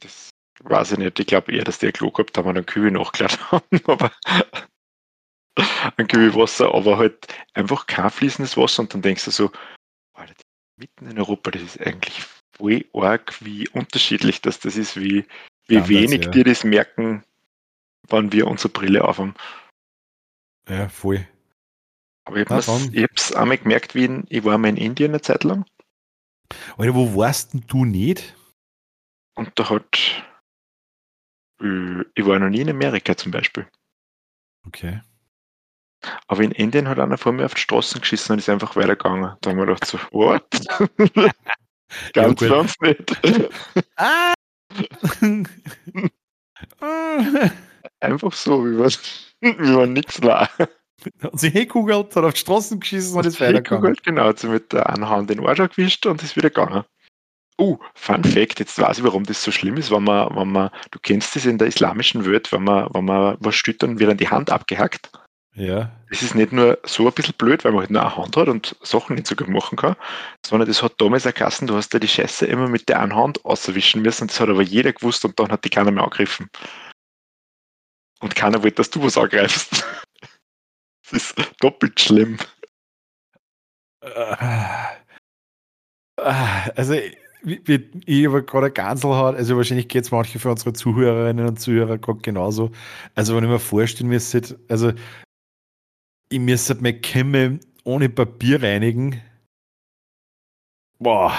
Das weiß ich nicht. Ich glaube eher, dass die ein Klo gehabt haben und einen Kübel nachgeladen haben, aber ein Kübel Wasser, aber halt einfach kein fließendes Wasser und dann denkst du so, Alter, mitten in Europa, das ist eigentlich voll arg, wie unterschiedlich das, das ist, wie, wie Anders, wenig ja. dir das merken, wann wir unsere Brille aufhaben. Ja, voll. Aber ich habe es einmal gemerkt, wie in, ich war mal in Indien eine Zeit lang. Alter, wo warst denn du nicht? Und da hat. Äh, ich war noch nie in Amerika zum Beispiel. Okay. Aber in Indien hat einer vor mir auf die Straßen geschissen und ist einfach weitergegangen. Da haben wir gedacht so, what? Ganz ja, nicht. ah! Einfach so, wie man, wie man nichts war. Hat sie hingekugelt, hat auf die Straßen geschissen und ist weitergegangen. Genau, hat sie mit der einen Hand den Arsch gewischt und ist wieder gegangen. Uh, Fun Fact, jetzt weiß ich, warum das so schlimm ist, wenn man, wenn man, du kennst das in der islamischen Welt, wenn man, wenn man was stützt, dann wird dann die Hand abgehackt. Ja. Das ist nicht nur so ein bisschen blöd, weil man halt nur eine Hand hat und Sachen nicht so gut machen kann, sondern das hat damals erkassen, du hast ja die Scheiße immer mit der einen Hand auswischen müssen. Das hat aber jeder gewusst und dann hat die keiner mehr angegriffen. Und keiner wollte, dass du was angreifst. Das ist doppelt schlimm. Also, ich habe gerade eine Ganselhaut, also wahrscheinlich geht es manche für unsere Zuhörerinnen und Zuhörer gerade genauso. Also, wenn ich mir vorstellen müsste, also ich müsste meine Kämme ohne Papier reinigen. Boah.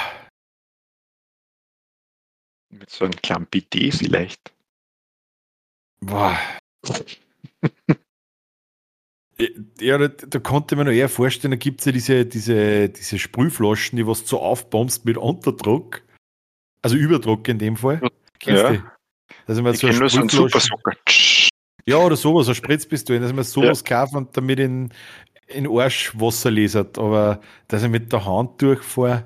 Mit so einem kleinen Bidet vielleicht. Boah. ja, da, da, konnte man noch eher vorstellen, da gibt es ja diese, diese, diese Sprühflaschen, die was so aufbombst mit Unterdruck. Also Überdruck in dem Fall. Kennst ja. du? Also man ich so nur so einen Supersocker. Ja, oder sowas, ein Spritzpistole, dass man sowas ja. kauft und damit in, in Arsch Wasser lasert, aber dass ich mit der Hand durchfahre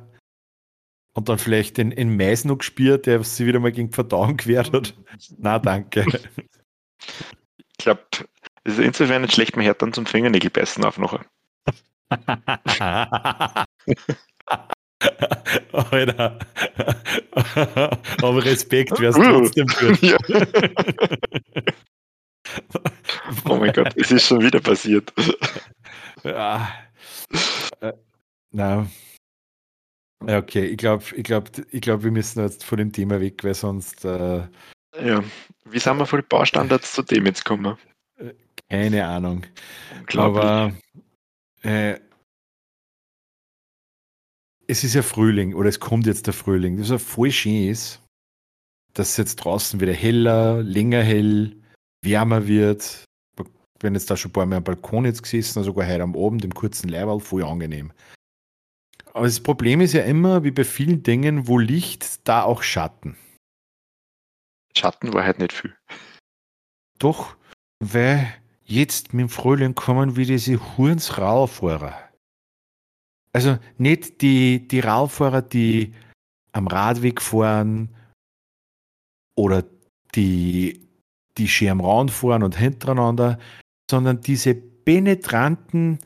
und dann vielleicht den, den Mais noch spürt, der sie wieder mal gegen Verdauung gewehrt hat. Na, danke. Ich glaube, es ist insofern nicht schlecht, man hört dann zum Fingernägelbeißen auf nachher. Alter. Aber Respekt, wer es trotzdem tut. Ja. Oh mein Gott, es ist schon wieder passiert. ja. Äh, na. Ja, okay, ich glaube, ich glaub, ich glaub, wir müssen jetzt von dem Thema weg, weil sonst. Äh, ja, wie sind wir von den Baustandards zu dem jetzt gekommen? Keine Ahnung. Aber äh, es ist ja Frühling oder es kommt jetzt der Frühling, das ja voll schön ist, dass es jetzt draußen wieder heller, länger hell, wärmer wird. Bin jetzt da schon ein paar Mal am Balkon jetzt gesessen, sogar heute am Abend im kurzen Leiberl, voll angenehm. Aber das Problem ist ja immer, wie bei vielen Dingen, wo Licht, da auch Schatten. Schatten war halt nicht viel. Doch, weil jetzt mit dem Frühling kommen wie diese Hurens Radfahrer. Also nicht die, die Radfahrer, die am Radweg fahren oder die die am fahren und hintereinander, sondern diese penetranten,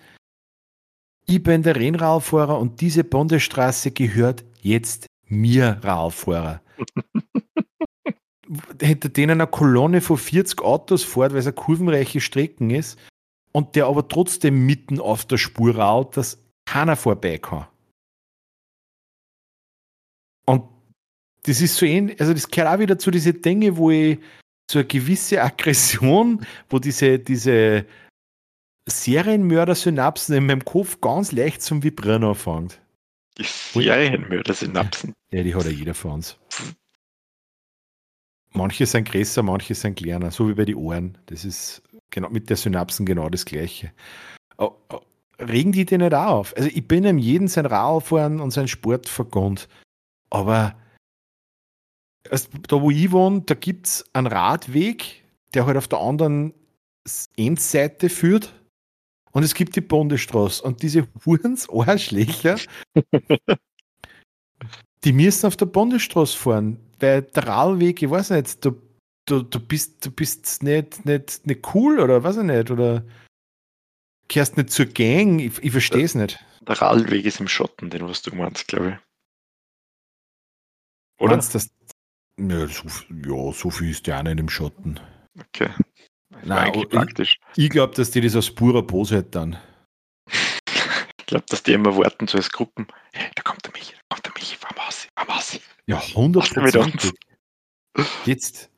ich bin der Rennradfahrer und diese Bundesstraße gehört jetzt mir Radfahrer. Hinter denen eine Kolonne von 40 Autos fährt, weil es eine kurvenreiche Strecken ist und der aber trotzdem mitten auf der Spur raut, dass keiner vorbei kann. das ist so ähnlich, also das gehört auch wieder zu diesen Dinge, wo ich so eine gewisse Aggression, wo diese, diese Serienmörder-Synapsen in meinem Kopf ganz leicht zum Vibrieren anfängt. Die Serienmörder-Synapsen? Ja, die hat ja jeder von uns. Manche sind größer, manche sind kleiner, so wie bei den Ohren. Das ist genau mit der Synapsen genau das Gleiche. Oh, oh, regen die den nicht auf? Also, ich bin ihm jeden sein Radfahren und sein Sport vergönnt. Aber also, da, wo ich wohne, da gibt es einen Radweg, der halt auf der anderen Endseite führt. Und es gibt die Bundesstraße. Und diese Hurens Arschlöcher, die müssen auf der Bundesstraße fahren. Weil der Radweg, ich weiß nicht, du, du, du bist, du bist nicht, nicht, nicht cool oder weiß ich nicht. Oder gehörst nicht zur Gang. Ich, ich verstehe es nicht. Der Radweg ist im Schotten, den was du meinst, glaube ich. Oder? Meinst das? Ja so, ja, so viel ist ja auch nicht im Schotten. Okay. Nein, eigentlich praktisch. Ich, ich glaube, dass die das aus purer Bosheit dann. ich glaube, dass die immer warten, so als Gruppen. Hey, da kommt der Michi, da kommt der Michi, fahr mal fahr mal Ja, 100 Prozent. Jetzt.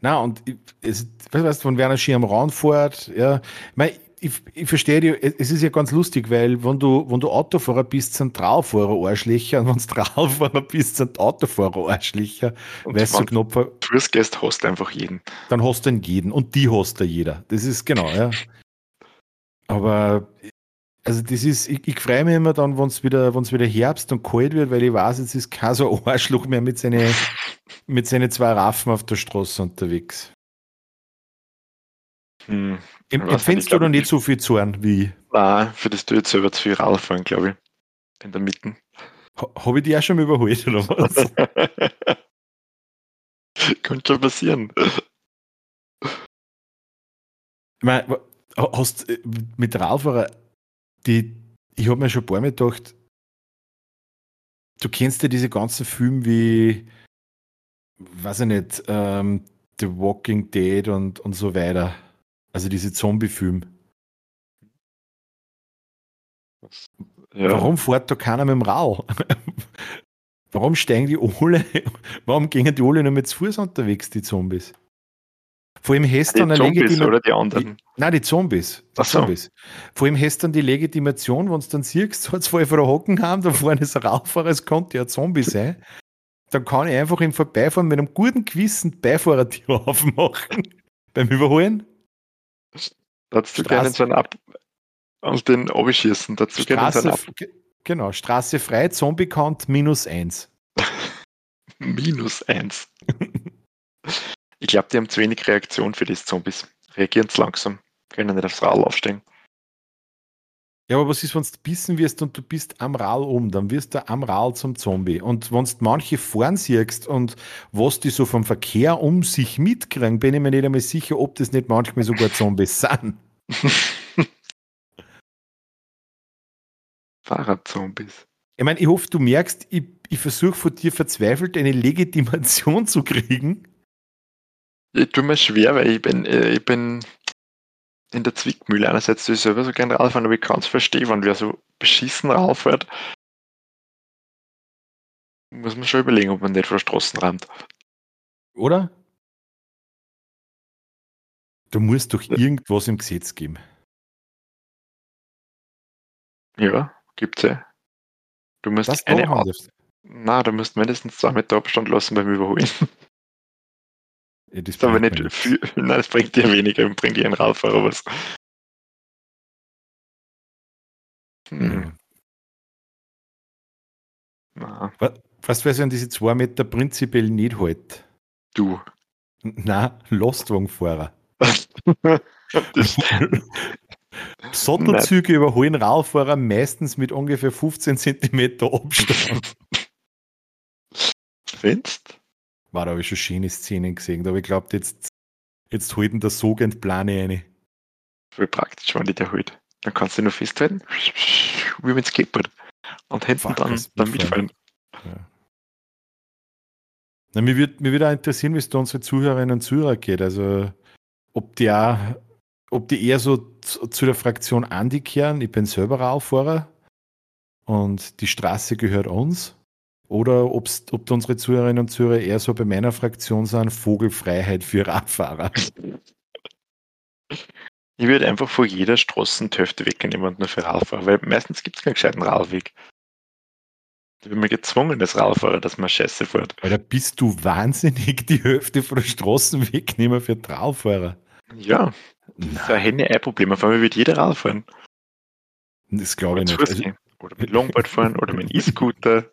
Na und es, weißt du, von Werner Raum fährt, ja. Ich meine, ich, ich verstehe dich, es ist ja ganz lustig, weil wenn du, wenn du Autofahrer bist, sind Traufahrer Arschlöcher und wenn du Traufahrer bist, sind Autofahrer Arschlöcher. Weißt du, knapp. Tourist hast du einfach jeden. Dann hast du jeden und die hast du jeder. Das ist genau, ja. Aber also das ist, ich, ich freue mich immer dann, wenn es wieder, wieder Herbst und kalt wird, weil ich weiß, jetzt ist kein so Arschloch mehr mit seinen mit seine zwei Raffen auf der Straße unterwegs. Hm. Empfindest du da nicht so viel Zorn wie? Nein, für das tue ich selber zu viel rauffahren, glaube ich. In der Mitte. Ha, Habe ich die auch schon überholt, oder was? Könnte schon passieren. Ich meine, hast äh, mit Raufahrer, die, ich habe mir schon ein paar Mal gedacht, du kennst ja diese ganzen Filme wie, weiß ich nicht, ähm, The Walking Dead und, und so weiter. Also diese Zombie-Film. Ja. Warum fährt da keiner mit dem Rau? warum steigen die alle, warum gehen die alle nur mit Fuß unterwegs, die Zombies? Vor allem hast die dann eine Legitimation. Oder die anderen? Die, nein, die Zombies. Die so. Zombies. Vor allem hast dann die Legitimation, wenn du dann siehst, so zwei vor der Hocken haben, da vorne ist ein Rauffahrer, es könnte ja ein Zombie sein. Dann kann ich einfach im Vorbeifahren mit einem guten Gewissen Beifahrertür aufmachen. Beim Überholen. Dazu gerne so einen Ab und den abschießen. Dazu Straße, Ab Genau, Straße frei, Zombie-Count minus eins. minus eins. ich glaube, die haben zu wenig Reaktion für die Zombies. Reagieren zu langsam. Können nicht aufs Rad aufsteigen. Ja, aber was ist, wenn du bissen wirst und du bist am Rad um, dann wirst du am Rad zum Zombie. Und wenn du manche fahren siehst und was die so vom Verkehr um sich mitkriegen, bin ich mir nicht einmal sicher, ob das nicht manchmal sogar Zombies sind. Fahrradzombies. Ich meine, ich hoffe, du merkst, ich, ich versuche von dir verzweifelt eine Legitimation zu kriegen. Ich tue mir schwer, weil ich bin, äh, ich bin in der Zwickmühle. Einerseits tue ich selber so gerne rauffahren, aber ich kann es verstehen, wenn wer so beschissen rauffährt. Muss man schon überlegen, ob man nicht vor Straßen rammt. Oder? Du musst doch irgendwas im Gesetz geben. Ja, gibt's ja. Du musst das eine Art. Na, du musst mindestens zwei Meter Abstand lassen beim Überholen. Ja, das, aber nicht viel, nein, das bringt dir weniger, bringt dir einen Radfahrer was. Hm. Na. Was weiß ich an diese zwei Meter prinzipiell nicht halt? Du. Na, Lastwagenfahrer. Sattelzüge überholen Radfahrer meistens mit ungefähr 15 cm Abstand. Findest? War da habe ich schon schöne Szenen gesehen, aber ich glaube, jetzt, jetzt halten der Sogend-Plane eine. Voll praktisch, wenn die der halt. Dann kannst du nur festhalten, wie mit Skateboard. Und hinten Fuck, dann, dann mitfallen. Ja. Na, mir würde mir würd auch interessieren, wie es da unsere Zuhörerinnen und Zuhörer geht. Also, ob die auch, ob die eher so zu, zu der Fraktion Andi kehren. Ich bin selber Rauffahrer und die Straße gehört uns Oder ob's, ob unsere Zuhörerinnen und Zuhörer eher so bei meiner Fraktion sind, Vogelfreiheit für Radfahrer. Ich würde einfach vor jeder Straßenhälfte wegnehmen und nur für Radfahrer, weil meistens gibt es keinen gescheiten Radweg. Ich bin mir gezwungen als Radfahrer, dass man Scheiße fährt. Weil bist du wahnsinnig, die Hälfte von der Straßen wegnehmen für Radfahrer. Ja, das ist ein Henne-Ei-Problem. Auf einmal wird jeder Rad fahren. Das glaube ich nicht. Also, oder mit Longboard fahren oder mit E-Scooter.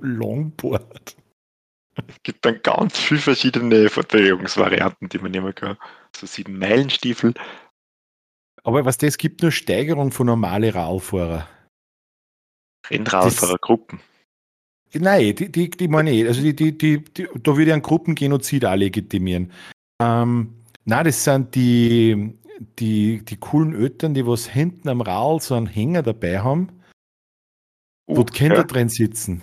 Longboard. Es gibt dann ganz viele verschiedene Verteidigungsvarianten, die man nehmen kann. So sieben Meilenstiefel. Aber was das gibt, nur Steigerung von normalen Radfahrer. Rennradfahrergruppen. Nein, die, die, die meine ich. Also die, die, die, die, da würde ich einen Gruppengenozid auch legitimieren. Ähm, nein, das sind die, die, die coolen Eltern, die was hinten am Rad so einen Hänger dabei haben, wo die Kinder ja. drin sitzen.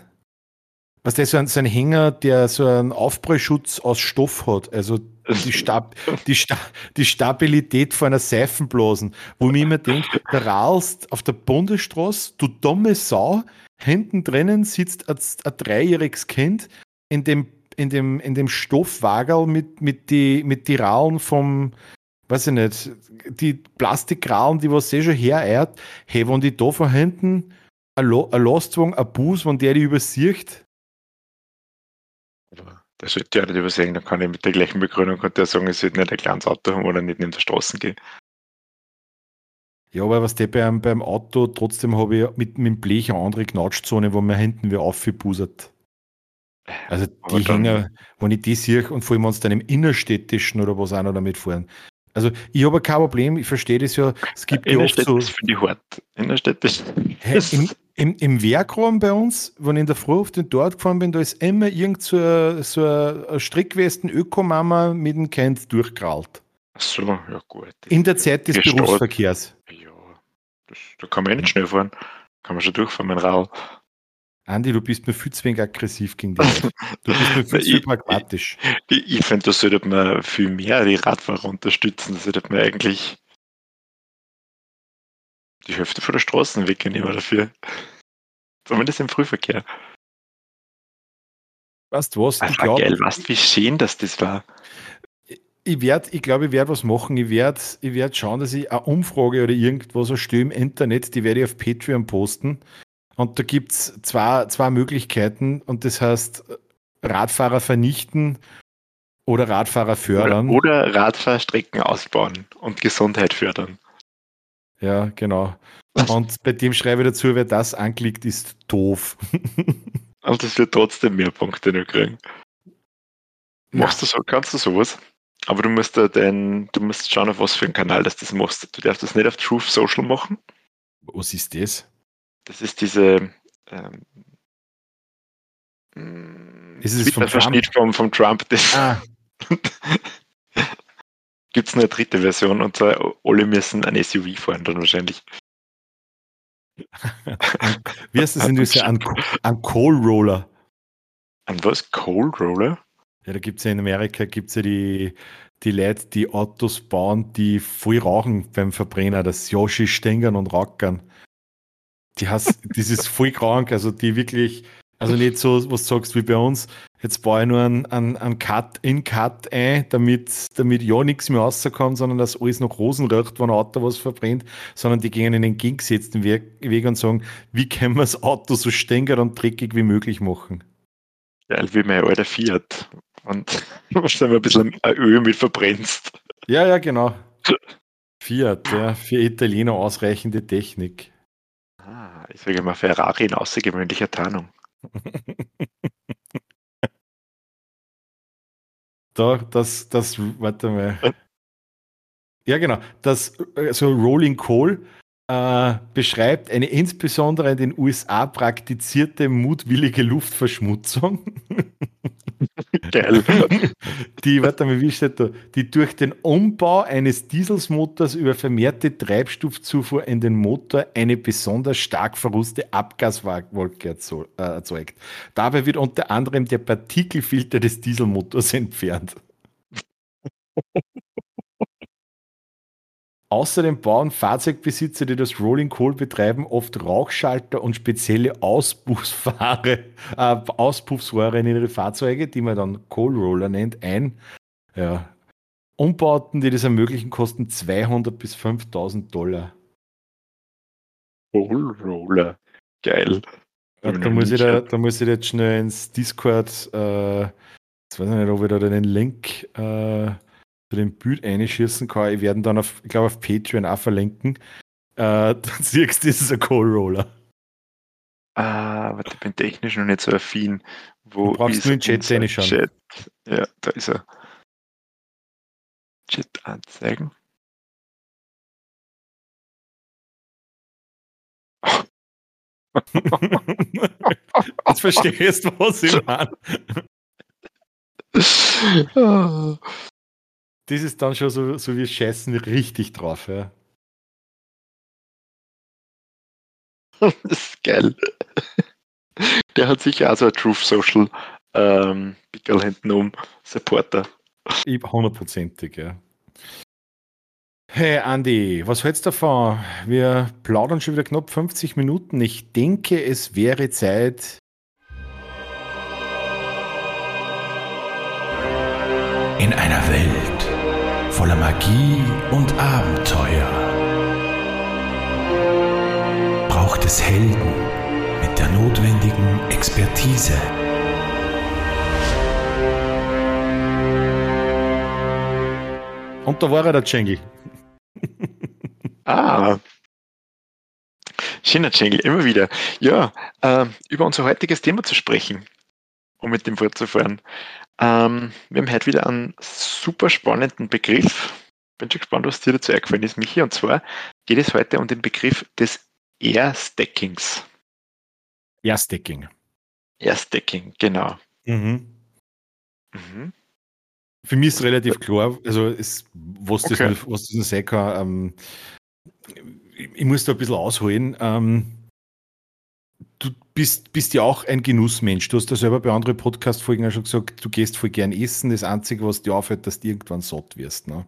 Was der so ein, so ein Hänger, der so einen Aufprallschutz aus Stoff hat, also die, Stab, die, Sta die Stabilität von einer Seifenblasen, wo mir immer denke, da rahlst auf der Bundesstraße, du dumme Sau, hinten drinnen sitzt ein, ein dreijähriges Kind in dem, in dem, in dem Stoffwagel mit, mit die, mit die Raulen vom, weiß ich nicht, die Plastikraulen, die was eh schon hereiert, hey, wenn die da von hinten ein, ein Lastwagen, ein Bus, wenn der die übersieht. Der sollte ja nicht übersehen, dann kann ich mit der gleichen Begründung könnte er sagen, ich sollte nicht ein kleines Auto haben oder nicht neben der Straße gehen. Ja, aber was der beim, beim Auto, trotzdem habe ich mit, mit dem Blech eine andere Knautschzone, wo man hinten wie aufgebusert. Also die Hänger, wenn ich die sehe und vor allem, wenn es dann im innerstädtischen oder was auch noch damit fahren, also ich habe kein Problem, ich verstehe das ja. Es gibt ja oft so. für die hart. Innerstädtisch. Hey, im, im, Werkraum bei uns, wenn ich in der Früh auf den Dort gefahren bin, da ist immer irgend so eine, so eine Strickwesten Ökomama mit dem Kind durchgerallt. Ach so, ja gut. In der Zeit des Berufsverkehrs. Ja, das, da kann man eh nicht schnell fahren. Kann man schon durchfahren dem Rad. Andi, du bist mir viel zu wenig aggressiv gegen dich. Du bist mir viel zu pragmatisch. Ich, ich, ich finde, da sollte man viel mehr die Radfahrer unterstützen. Da sollte man eigentlich die Hälfte von der Straßen wegnehmen dafür. Zumindest im Frühverkehr. Weißt du was? Das ich glaub, geil. Weißt wie schön dass das war? Ich werde, ich glaube, ich werde was machen. Ich werde ich werd schauen, dass ich eine Umfrage oder irgendwas erstelle im Internet, die werde ich auf Patreon posten und da gibt es zwei, zwei Möglichkeiten und das heißt Radfahrer vernichten oder Radfahrer fördern. Oder, oder Radfahrstrecken ausbauen und Gesundheit fördern. Ja, genau. Und bei dem schreibe ich dazu, wer das anklickt, ist doof. und das wird trotzdem mehr Punkte noch kriegen. Machst du so, kannst du sowas? Aber du musst da dein, du musst schauen, auf was für einen Kanal das das machst. Du darfst das nicht auf Truth Social machen. Was ist das? Das ist diese ähm, ist es vom Verschnitt vom, vom Trump. Das ah. Gibt es eine dritte Version und zwar alle müssen ein SUV fahren dann wahrscheinlich. Wie heißt das in Österreich? Ein, ein Coal Roller. An was? Coal Roller? Ja, da gibt es ja in Amerika gibt's ja die, die Leute, die Autos bauen, die voll rauchen beim Verbrenner, das Yoshi stängern und rackern die hast, das ist voll krank, also die wirklich, also nicht so, was du sagst wie bei uns, jetzt baue ich nur einen, einen, einen Cut in Cut ein, damit, damit ja nichts mehr rauskommt, sondern dass alles noch Rosen riecht, wenn ein Auto was verbrennt, sondern die gehen in den entgegengesetzten Weg und sagen, wie können wir das Auto so stängert und dreckig wie möglich machen? Geil, wie mein alter Fiat. Und was du ein bisschen Öl mit verbrennst. Ja, ja, genau. Fiat, ja, für Italiener ausreichende Technik. Ah, ich sage mal Ferrari in außergewöhnlicher Tarnung. da, das, das, warte mal. Ja, genau. Das, also Rolling Coal äh, beschreibt eine insbesondere in den USA praktizierte mutwillige Luftverschmutzung. Geil. Die, warte mal, wie steht da? Die durch den Umbau eines Dieselsmotors über vermehrte Treibstoffzufuhr in den Motor eine besonders stark verruste Abgaswolke äh, erzeugt. Dabei wird unter anderem der Partikelfilter des Dieselmotors entfernt. Außerdem bauen Fahrzeugbesitzer, die das Rolling Coal betreiben, oft Rauchschalter und spezielle Auspuffsware, äh, Auspuffsware in ihre Fahrzeuge, die man dann Coal Roller nennt, ein. Ja. Umbauten, die das ermöglichen, kosten 200 bis 5000 Dollar. Coal Roller. Geil. Ja, da, muss ich da, da muss ich jetzt schnell ins Discord, äh, jetzt weiß ich nicht, ob ich da den Link äh, zu dem Bild einschießen kann. Ich werde dann auf, ich glaube, auf Patreon auch verlinken. Äh, dann siehst du, das ist ein Coal Roller. Ah, warte, ich bin technisch noch nicht so affin. Wo du brauchst ist nur in Chat reinschauen. Chat? Ja, da ist er. Chat anzeigen. Jetzt verstehst du, was ich meine. Das ist dann schon so, so wie Scheißen richtig drauf. Ja. Das ist geil. Der hat sicher auch so ein Truth Social ähm, Pickel hinten um Supporter. Ich hundertprozentig, ja. Hey Andi, was hältst du davon? Wir plaudern schon wieder knapp 50 Minuten. Ich denke, es wäre Zeit. In einer Welt voller Magie und Abenteuer braucht es Helden mit der notwendigen Expertise. Und da war er, der Jingle. Ah. Schöner Jingle, immer wieder. Ja, äh, über unser heutiges Thema zu sprechen, um mit dem fortzufahren. Ähm, wir haben heute wieder einen super spannenden Begriff. Bin schon gespannt, was dir dazu eingefallen ist, Michi. Und zwar geht es heute um den Begriff des Air-Stackings. Ja, Stacking. Air-Stacking, genau. Mhm. Mhm. Für mich ist relativ klar, also es, was, das, Okay. was das sein kann, ähm, ich ich muss da ein bisschen ausholen. Ähm, du bist, bist ja auch ein Genussmensch. Du hast ja selber bei anderen Podcast-Folgen auch schon gesagt, du gehst voll gern essen. Das Einzige, was dir auffällt, dass du irgendwann satt wirst. Ne?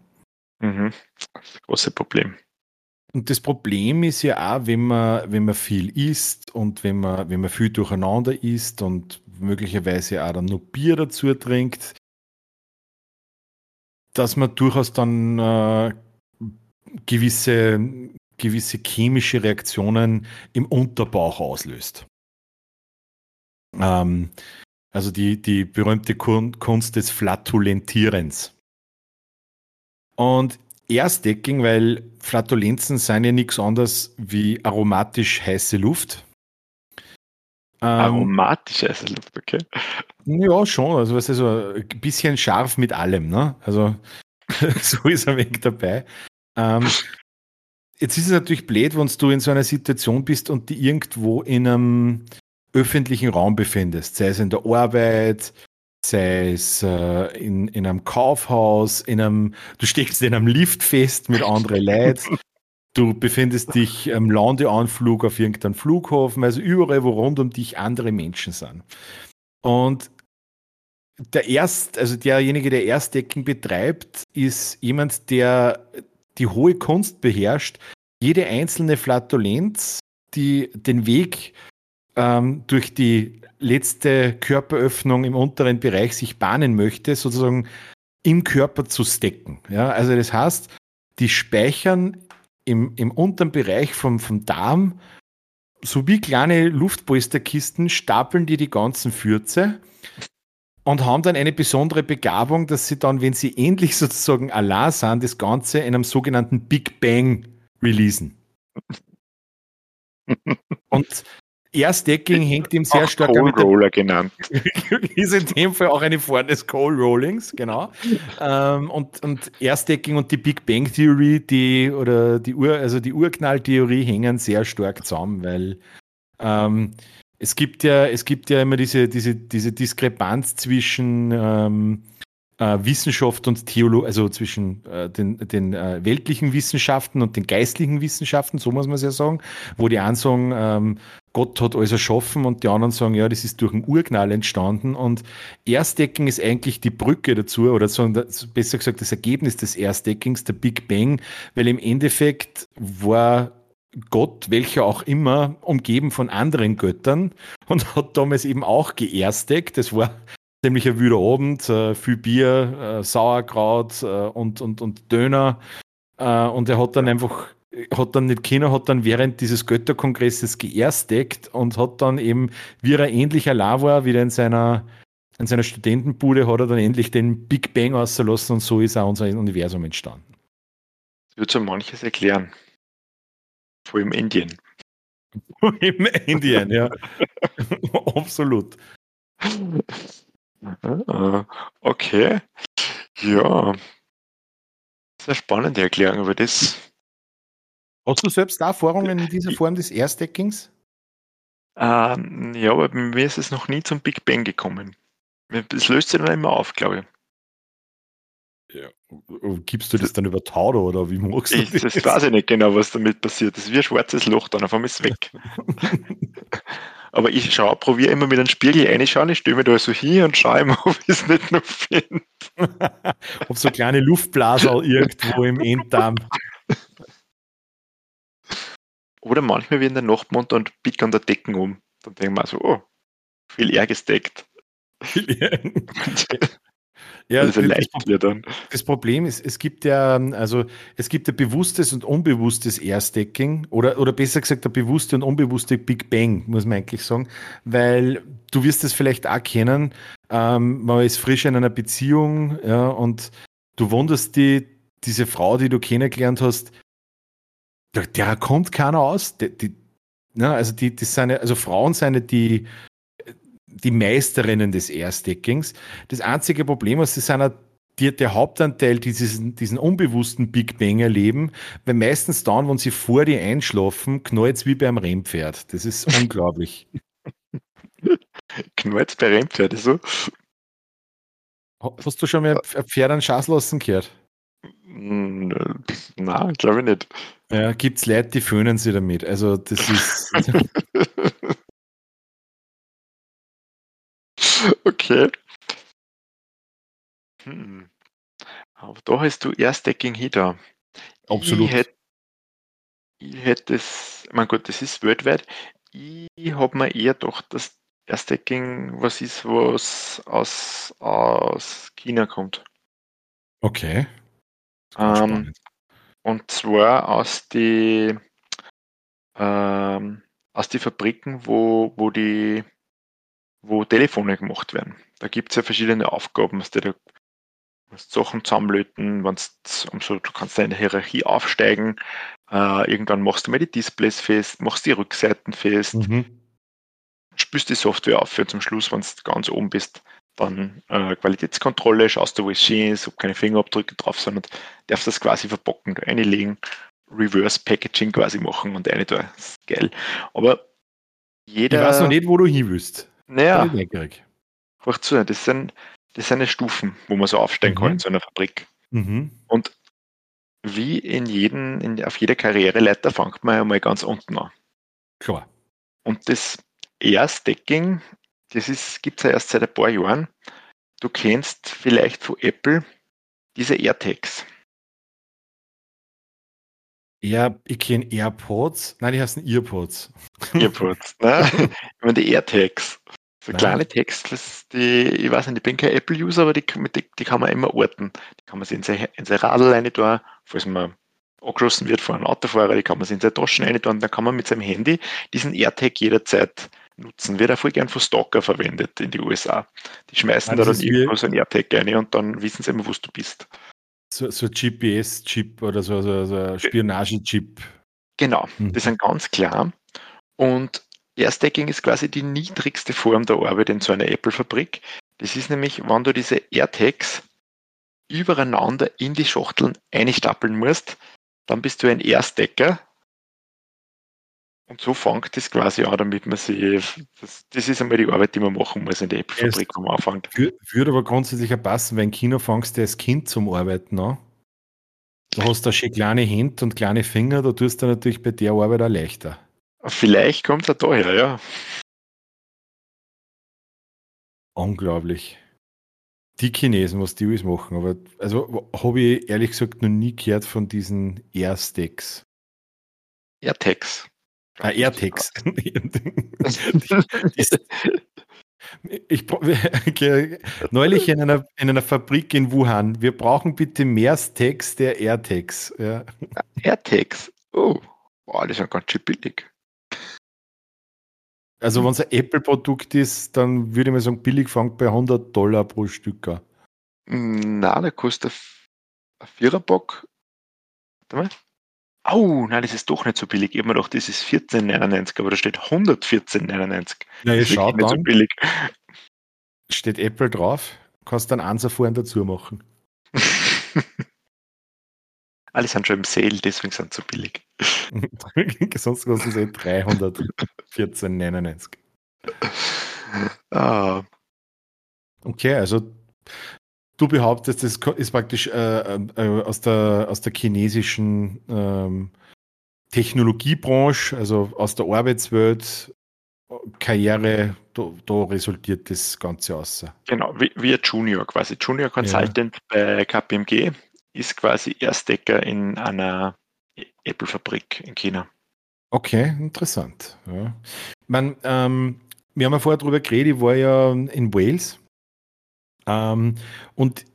Mhm. Das große Problem. Und das Problem ist ja auch, wenn man, wenn man viel isst und wenn man, wenn man viel durcheinander isst und möglicherweise auch dann noch Bier dazu trinkt, dass man durchaus dann äh, gewisse, gewisse chemische Reaktionen im Unterbauch auslöst. Ähm, also die, die berühmte Kun- Kunst des Flatulentierens. Und Airstacking, weil Flatulenzen sind ja nichts anderes wie aromatisch heiße Luft. Ähm, Aromatisch heiße Luft, okay. ja, schon. Also, was also ein bisschen scharf mit allem, ne? Also, so ist er weg dabei. Ähm, jetzt ist es natürlich blöd, wenn du in so einer Situation bist und die irgendwo in einem öffentlichen Raum befindest, sei es in der Arbeit, sei es äh, in, in einem Kaufhaus, in einem, du steckst in einem Lift fest mit anderen Leuten, du befindest dich am Landeanflug auf irgendeinem Flughafen, also überall, wo rund um dich andere Menschen sind. Und der erst, also derjenige, der Erstdecken betreibt, ist jemand, der die hohe Kunst beherrscht, jede einzelne Flatulenz, die den Weg ähm, durch die letzte Körperöffnung im unteren Bereich sich bahnen möchte, sozusagen im Körper zu stecken. Ja, also das heißt, die speichern im, im unteren Bereich vom, vom Darm so wie kleine Luftpolsterkisten, stapeln die die ganzen Fürze und haben dann eine besondere Begabung, dass sie dann, wenn sie endlich sozusagen allein sind, das Ganze in einem sogenannten Big Bang releasen. Und Airstacking hängt ihm sehr Auch stark Cold mit Roller genannt. ist in dem Fall auch eine Form des Coal Rollings, genau. ähm, und, und Airstacking und die Big Bang Theory, die oder die Ur, also die Urknalltheorie hängen sehr stark zusammen, weil ähm, es gibt ja, es gibt ja immer diese, diese, diese Diskrepanz zwischen ähm, äh, Wissenschaft und Theologie, also zwischen äh, den, den äh, weltlichen Wissenschaften und den geistlichen Wissenschaften, so muss man es ja sagen, wo die einen sagen, ähm, Gott hat alles erschaffen und die anderen sagen, ja, das ist durch einen Urknall entstanden und Erstdeckung ist eigentlich die Brücke dazu oder so, besser gesagt das Ergebnis des Erstdeckings, der Big Bang, weil im Endeffekt war Gott, welcher auch immer, umgeben von anderen Göttern und hat damals eben auch geersteckt. Das war ziemlich ein wüder Abend, äh, viel Bier, äh, Sauerkraut äh, und, und, und Döner. Und er hat dann einfach hat dann nicht Kino, hat dann während dieses Götterkongresses geersteckt und hat dann eben, wie er ähnlich allein war, wieder in seiner, in seiner Studentenbude, hat er dann endlich den Big Bang ausgelassen und so ist auch unser Universum entstanden. Das wird so manches erklären. Vor allem Indien. Vor allem Indien, ja. Absolut. Okay. Ja. Sehr spannende Erklärung, aber das Hast du selbst Erfahrungen in dieser Form des Airstackings? Ähm, ja, aber bei mir ist es noch nie zum Big Bang gekommen. Es löst sich dann immer auf, glaube ich. Gibst du das dann über Tauder oder wie magst du ich, das? Das weiß ich nicht genau, was damit passiert. Das ist wie ein schwarzes Loch, dann auf einmal ist es weg. aber ich schaue, probiere immer mit einem Spiegel reinschauen, ich stelle mir da so hin und schaue immer, ob ich es nicht noch finde. ob so kleine Luftblasen irgendwo im Enddarm oder manchmal wie in der Nachtmond und biegt an der Decken um. Dann denken wir so, oh, viel eher gesteckt. Ja, also das, das, dann. das Problem ist, es gibt ja, also es gibt ja bewusstes und unbewusstes Airstacking oder, oder besser gesagt der bewusste und unbewusste Big Bang, muss man eigentlich sagen, weil du wirst es vielleicht auch kennen, ähm, man ist frisch in einer Beziehung ja, und du wunderst die, diese Frau, die du kennengelernt hast, der, der kommt keiner aus. Die, die, ja, also die, die seine, also Frauen sind die, die Meisterinnen des Airstackings. Das einzige Problem ist, sie sind die, der Hauptanteil dieses, diesen unbewussten Big Bang erleben, weil meistens dann, wenn sie vor dir einschlafen, knallt es wie beim Rennpferd. Das ist unglaublich. knallt bei Rennpferd, so? Hast du schon mal ein Pferd an Schaß lassen gehört? Hm, Nein, glaube ich nicht. Ja, gibt es Leute, die föhnen sie damit. Also das ist. okay. Hm. Aber da hast du Erstdecking hinter. Absolut. Ich hätte ich hätt das, mein Gott, das ist weltweit. Ich habe mir eher doch das Erstdecking, was ist, was aus, aus China kommt. Okay. Ähm, und zwar aus die, ähm, aus die Fabriken, wo, wo die wo Telefone gemacht werden. Da gibt es ja verschiedene Aufgaben, dass du da Sachen zusammenlöten, wenn's, umso, du kannst da in der Hierarchie aufsteigen, äh, irgendwann machst du mal die Displays fest, machst die Rückseiten fest, mhm. spürst die Software auf für zum Schluss, wenn du ganz oben bist, dann äh, Qualitätskontrolle, schaust du, wo es schön ist, ob keine Fingerabdrücke drauf sind und darfst das quasi verbocken, da reinlegen, Reverse Packaging quasi machen und eine da. Das ist geil. Aber jeder. Ich weiß noch nicht, wo du hin willst. Naja. Zu, das sind, das sind Stufen, wo man so aufsteigen mhm. kann in so einer Fabrik. Mhm. Und wie in jedem, in, auf jeder Karriereleiter fängt man ja mal ganz unten an. Klar. Und das Air-Stacking das gibt es ja erst seit ein paar Jahren. Du kennst vielleicht von Apple diese AirTags. Ja, ich kenne AirPods. Nein, die heißen Earpods. Earpods, ne? ich meine die AirTags. So Nein. kleine Tags, die, ich weiß nicht, ich bin kein Apple-User, aber die, die, die, kann man immer orten. Die kann man sich in sein, in sein Radl rein tun, falls man angeschossen wird von einem Autofahrer, die kann man sich in seine Taschen rein tun, dann kann man mit seinem Handy diesen AirTag jederzeit nutzen. Wird auch voll gern von Stalker verwendet in die USA. Die schmeißen also da dann irgendwo so ein AirTag rein und dann wissen sie immer, wo du bist. So, so GPS-Chip oder so, so, so Spionage-Chip. Genau, mhm. das sind ganz klar. Und Airstacking ist quasi die niedrigste Form der Arbeit in so einer Apple-Fabrik. Das ist nämlich, wenn du diese AirTags übereinander in die Schachteln einstapeln musst, dann bist du ein Airstacker und so fängt es quasi an, damit man sich, das, das, ist einmal die Arbeit, die man machen muss in der Apple-Fabrik, wo man anfängt. Würde aber grundsätzlich auch passen, wenn Kino fängst du als Kind zum Arbeiten an. Du hast da schon kleine Hände und kleine Finger, da tust du natürlich bei der Arbeit auch leichter. Vielleicht kommt er daher, ja. Unglaublich. Die Chinesen, was die alles machen, aber also habe ich ehrlich gesagt noch nie gehört von diesen Airstacks. AirTags. Ah, AirTags. ich, neulich in einer, in einer Fabrik in Wuhan. Wir brauchen bitte mehr Stacks der AirTags. Ja. AirTags. Oh, wow, die sind ganz schön billig. Also wenn es ein Apple-Produkt ist, dann würde ich mal sagen, billig fängt bei 100 Dollar pro Stück an. Nein, der kostet ein Viererbock. Warte mal. Oh, nein, das ist doch nicht so billig. Ich habe mir gedacht, das ist 14,99, aber da steht 114,99. Ja, das ist schaut nicht so billig. Steht Apple drauf, kannst dann eins vorhin dazu machen. Alle sind schon im Sale, deswegen sind sie so billig. Sonst kosten sie 314,99. Ah, Okay, also du behauptest, das ist praktisch äh, äh, aus, der, aus der chinesischen ähm, Technologiebranche, also aus der Arbeitswelt, Karriere, da, da resultiert das Ganze aus. genau, wie, wie Junior quasi. Junior Consultant bei KPMG ist quasi Erstdecker in einer Apple-Fabrik in China. Okay, interessant. Ja. Man, ähm, wir haben ja vorher drüber geredet, ich war ja in Wales ähm, und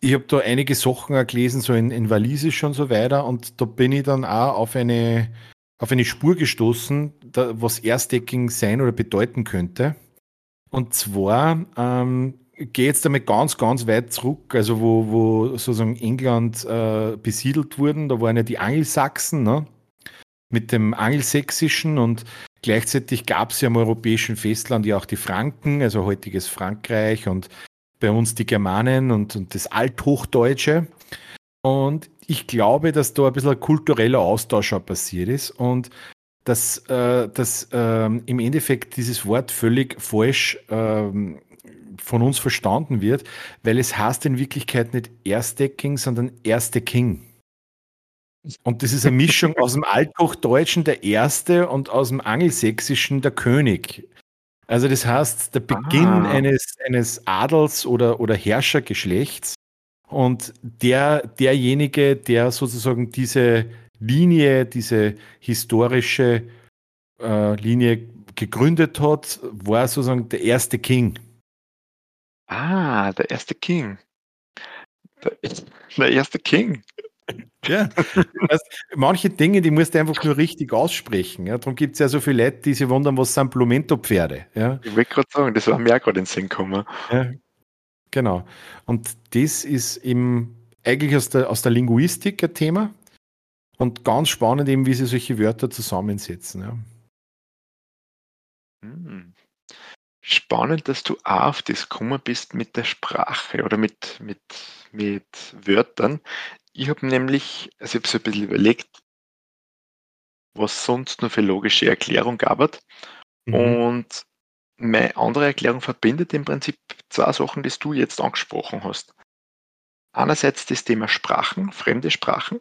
ich habe da einige Sachen auch gelesen, so in, in Walisisch und so weiter und da bin ich dann auch auf eine, auf eine Spur gestoßen, da, was Airsdecking sein oder bedeuten könnte. Und zwar ähm, gehe jetzt einmal ganz, ganz weit zurück, also wo, wo sozusagen England äh, besiedelt wurden, da waren ja die Angelsachsen, ne? mit dem Angelsächsischen und gleichzeitig gab es ja am europäischen Festland ja auch die Franken, also heutiges Frankreich und bei uns die Germanen und, und das Althochdeutsche. Und ich glaube, dass da ein bisschen ein kultureller Austausch auch passiert ist und dass, äh, dass ähm, im Endeffekt dieses Wort völlig falsch ähm, von uns verstanden wird, weil es heißt in Wirklichkeit nicht Erstdecking, sondern Erste King. Und das ist eine Mischung aus dem Althochdeutschen der Erste und aus dem Angelsächsischen der König. Also das heißt, der Beginn Ah. eines, eines Adels oder, oder Herrschergeschlechts und der, derjenige, der sozusagen diese Linie, diese historische äh, Linie gegründet hat, war sozusagen der erste King. Ah, der erste King. Der, der erste King. Ja. Weißt, manche Dinge, die musst du einfach nur richtig aussprechen. Ja? Darum gibt es ja so viele Leute, die sich wundern, was sind Plumento-Pferde. Ja? Ich wollte gerade sagen, das war mir auch gerade in den Sinn gekommen. Ja, genau. Und das ist eben eigentlich aus der, aus der Linguistik ein Thema und ganz spannend eben, wie sie solche Wörter zusammensetzen. Ja. Hm. Spannend, dass du auch auf das gekommen bist mit der Sprache oder mit, mit, mit Wörtern. Ich habe nämlich, also ich habe so ein bisschen überlegt, was sonst noch für logische Erklärung gab. Mhm. Und meine andere Erklärung verbindet im Prinzip zwei Sachen, die du jetzt angesprochen hast. Einerseits das Thema Sprachen, fremde Sprachen,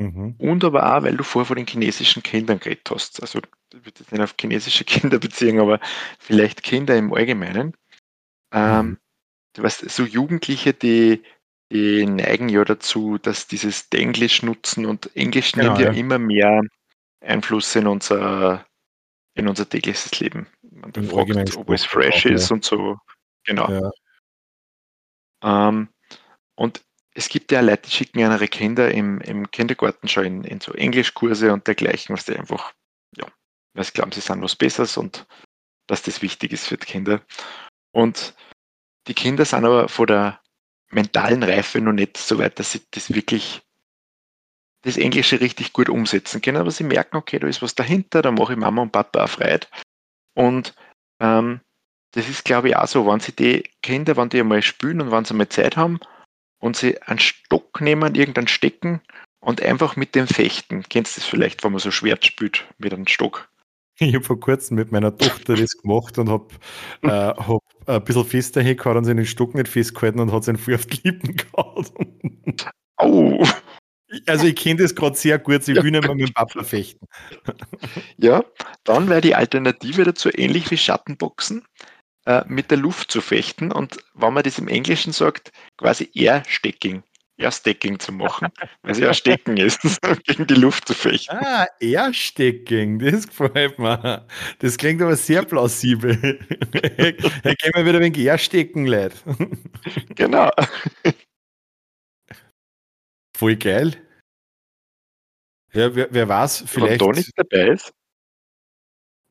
Mhm. und aber auch, weil du vorher von den chinesischen Kindern geredet hast. Also ich würde jetzt nicht auf chinesische Kinder beziehen, aber vielleicht Kinder im Allgemeinen. Ähm, Mhm. Du weißt, so Jugendliche, die, die neigen ja dazu, dass dieses Englisch nutzen und Englisch Genau, nimmt ja, ja. immer mehr Einfluss in unser, in unser tägliches Leben. Man Im fragt, ob es fresh ja. ist und so. Genau. Ja. Ähm, und es gibt ja Leute, die schicken ihre Kinder im, im Kindergarten schon in, in so Englischkurse und dergleichen, was die einfach, ja, weil sie glauben, sie sind was Besseres und dass das wichtig ist für die Kinder. Und die Kinder sind aber von der mentalen Reife noch nicht so weit, dass sie das wirklich das Englische richtig gut umsetzen können, aber sie merken, okay, da ist was dahinter, da mache ich Mama und Papa auch Freude. Und ähm, das ist, glaube ich, auch so, wenn sie die Kinder, wenn die einmal spielen und wenn sie einmal Zeit haben und sie einen Stock nehmen, irgendeinen Stecken und einfach mit dem fechten. Kennst du das vielleicht, wenn man so Schwert spielt mit einem Stock? Ich habe vor kurzem mit meiner Tochter das gemacht und habe äh, hab ein bisschen fester hingehauen und sie den Stock nicht festgehalten und hat seinen Fuß auf die Lippen gehauen. Au! also ich kenne das gerade sehr gut, ich will nicht mehr mit dem Papa fechten. Ja, dann wäre die Alternative dazu ähnlich wie Schattenboxen äh, mit der Luft zu fechten und wenn man das im Englischen sagt, quasi Air-Stecking. Airstacking zu machen, weil es ja Stecken ist, gegen die Luft zu fechten. Ah, Airstacking, das gefällt mir. Das klingt aber sehr plausibel. Hier gehen wir wieder wenig Airstecken, Leute. Genau. Voll geil. Ja, wer, wer weiß, vielleicht. Wenn da nichts dabei ist.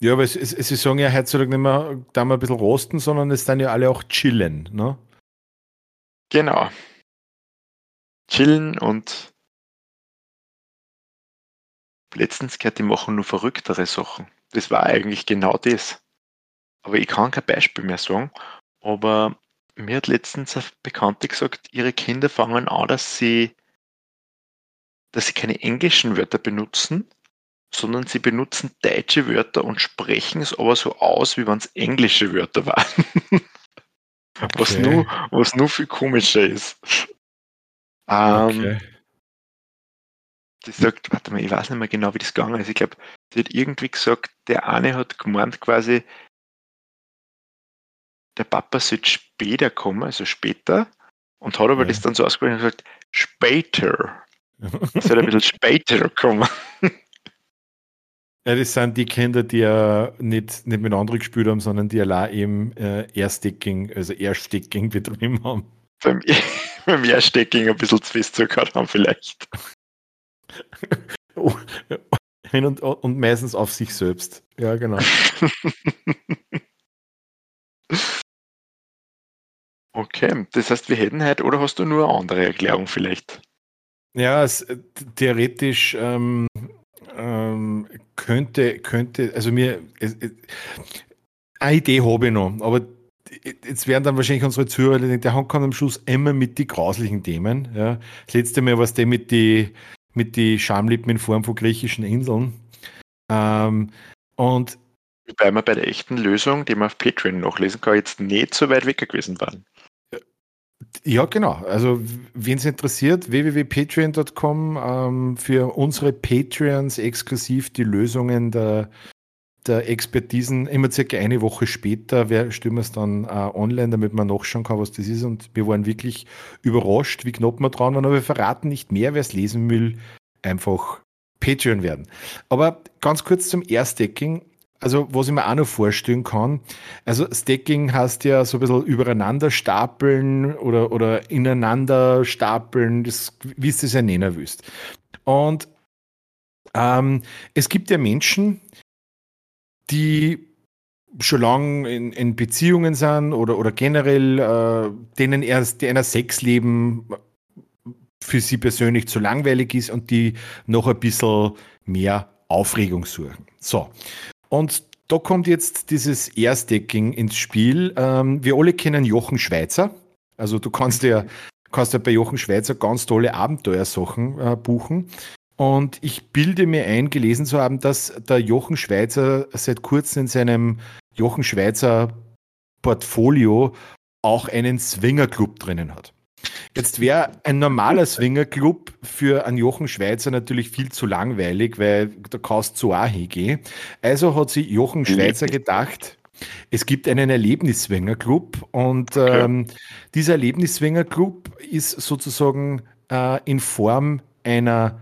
Ja, aber es, es, sie sagen ja heutzutage nicht mehr, da mal ein bisschen rosten, sondern es dann ja alle auch chillen, ne? Genau. Chillen und letztens gehört, die machen nur verrücktere Sachen. Das war eigentlich genau das. Aber ich kann kein Beispiel mehr sagen. Aber mir hat letztens eine Bekannte gesagt, ihre Kinder fangen an, dass sie dass sie keine englischen Wörter benutzen, sondern sie benutzen deutsche Wörter und sprechen es aber so aus, wie wenn es englische Wörter waren. Okay. Was, nur, was nur viel komischer ist. Ähm, okay. Die sagt, warte mal, ich weiß nicht mehr genau, wie das gegangen ist. Ich glaube, sie hat irgendwie gesagt, der eine hat gemeint quasi, der Papa sollte später kommen, also später, und hat aber ja. das dann so ausgesprochen und gesagt, später. Soll ein bisschen später kommen. Ja, das sind die Kinder, die ja nicht, nicht mit anderen gespielt haben, sondern die allein eben äh, Airsticking, also Airsticking betrieben haben. Beim, beim Airsticking ein bisschen zu fest zugehört haben, vielleicht. oh, und, und meistens auf sich selbst. Ja, genau. okay, das heißt, wir hätten heute, oder hast du nur eine andere Erklärung vielleicht? Ja, es, äh, theoretisch ähm, ähm, könnte, könnte, also mir, es, es, eine Idee habe ich noch, aber jetzt werden dann wahrscheinlich unsere Zuhörer denken, der kommt am Schluss immer mit die grauslichen Themen. Ja. Das letzte Mal war es der mit die, mit die Schamlippen in Form von griechischen Inseln. Ähm, und Wobei wir bei der echten Lösung, die man auf Patreon nachlesen kann, jetzt nicht so weit weg gewesen waren. Ja, genau. Also, wen es interessiert, www.patreon.com ähm, für unsere Patreons exklusiv die Lösungen der, der Expertisen immer circa eine Woche später stellen wir es dann äh, online, damit man nachschauen kann, was das ist. Und wir waren wirklich überrascht, wie knapp wir dran waren, aber wir verraten nicht mehr, wer es lesen will, einfach Patreon werden. Aber ganz kurz zum Airstacking also was ich mir auch noch vorstellen kann, also Stacking heißt ja so ein bisschen übereinander stapeln oder, oder ineinander stapeln, das, wie es das ja nennen willst. Und ähm, es gibt ja Menschen, die schon lange in, in Beziehungen sind oder, oder generell äh, denen erst einer Sexleben für sie persönlich zu langweilig ist und die noch ein bisschen mehr Aufregung suchen. So. Und da kommt jetzt dieses Airstacking ins Spiel. Ähm, wir alle kennen Jochen Schweizer. Also du kannst ja, kannst ja bei Jochen Schweizer ganz tolle Abenteuersachen äh, buchen. Und ich bilde mir ein, gelesen zu haben, dass der Jochen Schweizer seit kurzem in seinem Jochen Schweizer Portfolio auch einen Swingerclub drinnen hat. Jetzt wäre ein normaler Swingerclub für einen Jochen Schweizer natürlich viel zu langweilig, weil der kannst zu auch hingehen. Also hat sich Jochen Schweizer gedacht, es gibt einen Erlebnis-Swingerclub und okay. ähm, dieser Erlebnis-Swingerclub ist sozusagen äh, in Form einer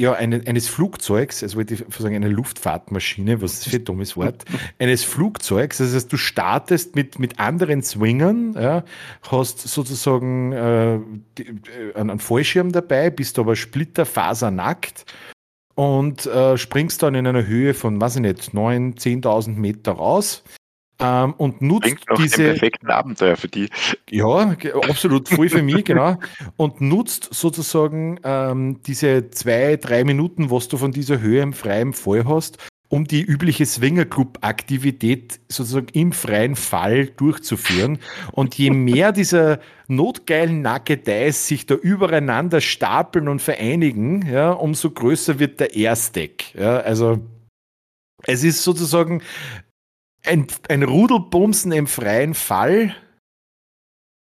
ja, eine, eines Flugzeugs, also wollte ich sagen, eine Luftfahrtmaschine, was ist für ein dummes Wort, eines Flugzeugs, das heißt, du startest mit, mit anderen Swingern, ja, hast sozusagen äh, die, äh, einen Fallschirm dabei, bist aber splitterfasernackt und äh, springst dann in einer Höhe von, weiß ich nicht, 9.000, 10.000 Meter raus ähm, und nutzt Klingt nach diese dem perfekten Abenteuer für die. Ja, absolut voll für mich, genau. Und nutzt sozusagen ähm, diese zwei, drei Minuten, was du von dieser Höhe im freien Fall hast, um die übliche Swingerclub-Aktivität sozusagen im freien Fall durchzuführen. Und je mehr dieser notgeilen Nackedeis sich da übereinander stapeln und vereinigen, ja, umso größer wird der Airstack. Ja, also es ist sozusagen ein, ein Rudelbumsen im freien Fall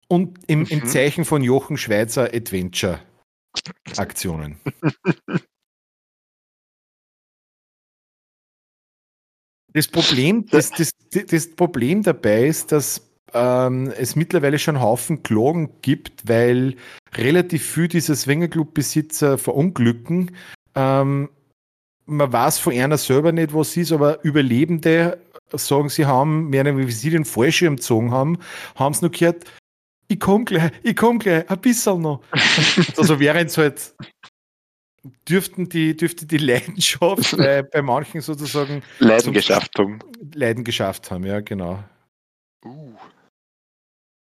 und im, mhm. im Zeichen von Jochen Schweizer Adventure. Aktionen. Das Problem, das, das, das Problem dabei ist, dass ähm, es mittlerweile schon einen Haufen Klagen gibt, weil relativ viel dieser Swingerclub-Besitzer verunglücken. Ähm, man weiß von einer selber nicht, was ist, aber Überlebende sagen, sie haben, mehr wie sie den Fallschirm gezogen haben, haben es noch gehört, ich komm gleich, ich komm gleich, ein bisschen noch. also während es halt dürften die, dürfte die Leidenschaft bei, bei manchen sozusagen Leiden geschafft haben. Leiden geschafft haben, ja, genau. Uh.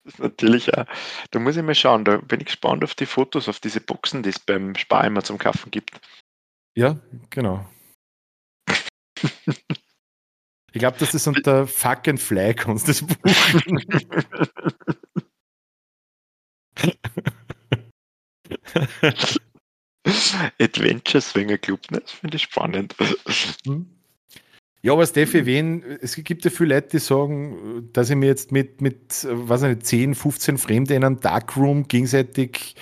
Das ist natürlich auch. Da muss ich mal schauen, da bin ich gespannt auf die Fotos, auf diese Boxen, die es beim Spar immer zum Kaufen gibt. Ja, genau. ich glaube, das ist unter Fuck and Fly kannst das buchen. Adventure Swinger Club, ne? das finde ich spannend. Hm. Ja, aber Steffi, wen, es gibt ja viele Leute, die sagen, dass ich mir jetzt mit, mit was nicht, 10, 15 Fremden in einem Darkroom gegenseitig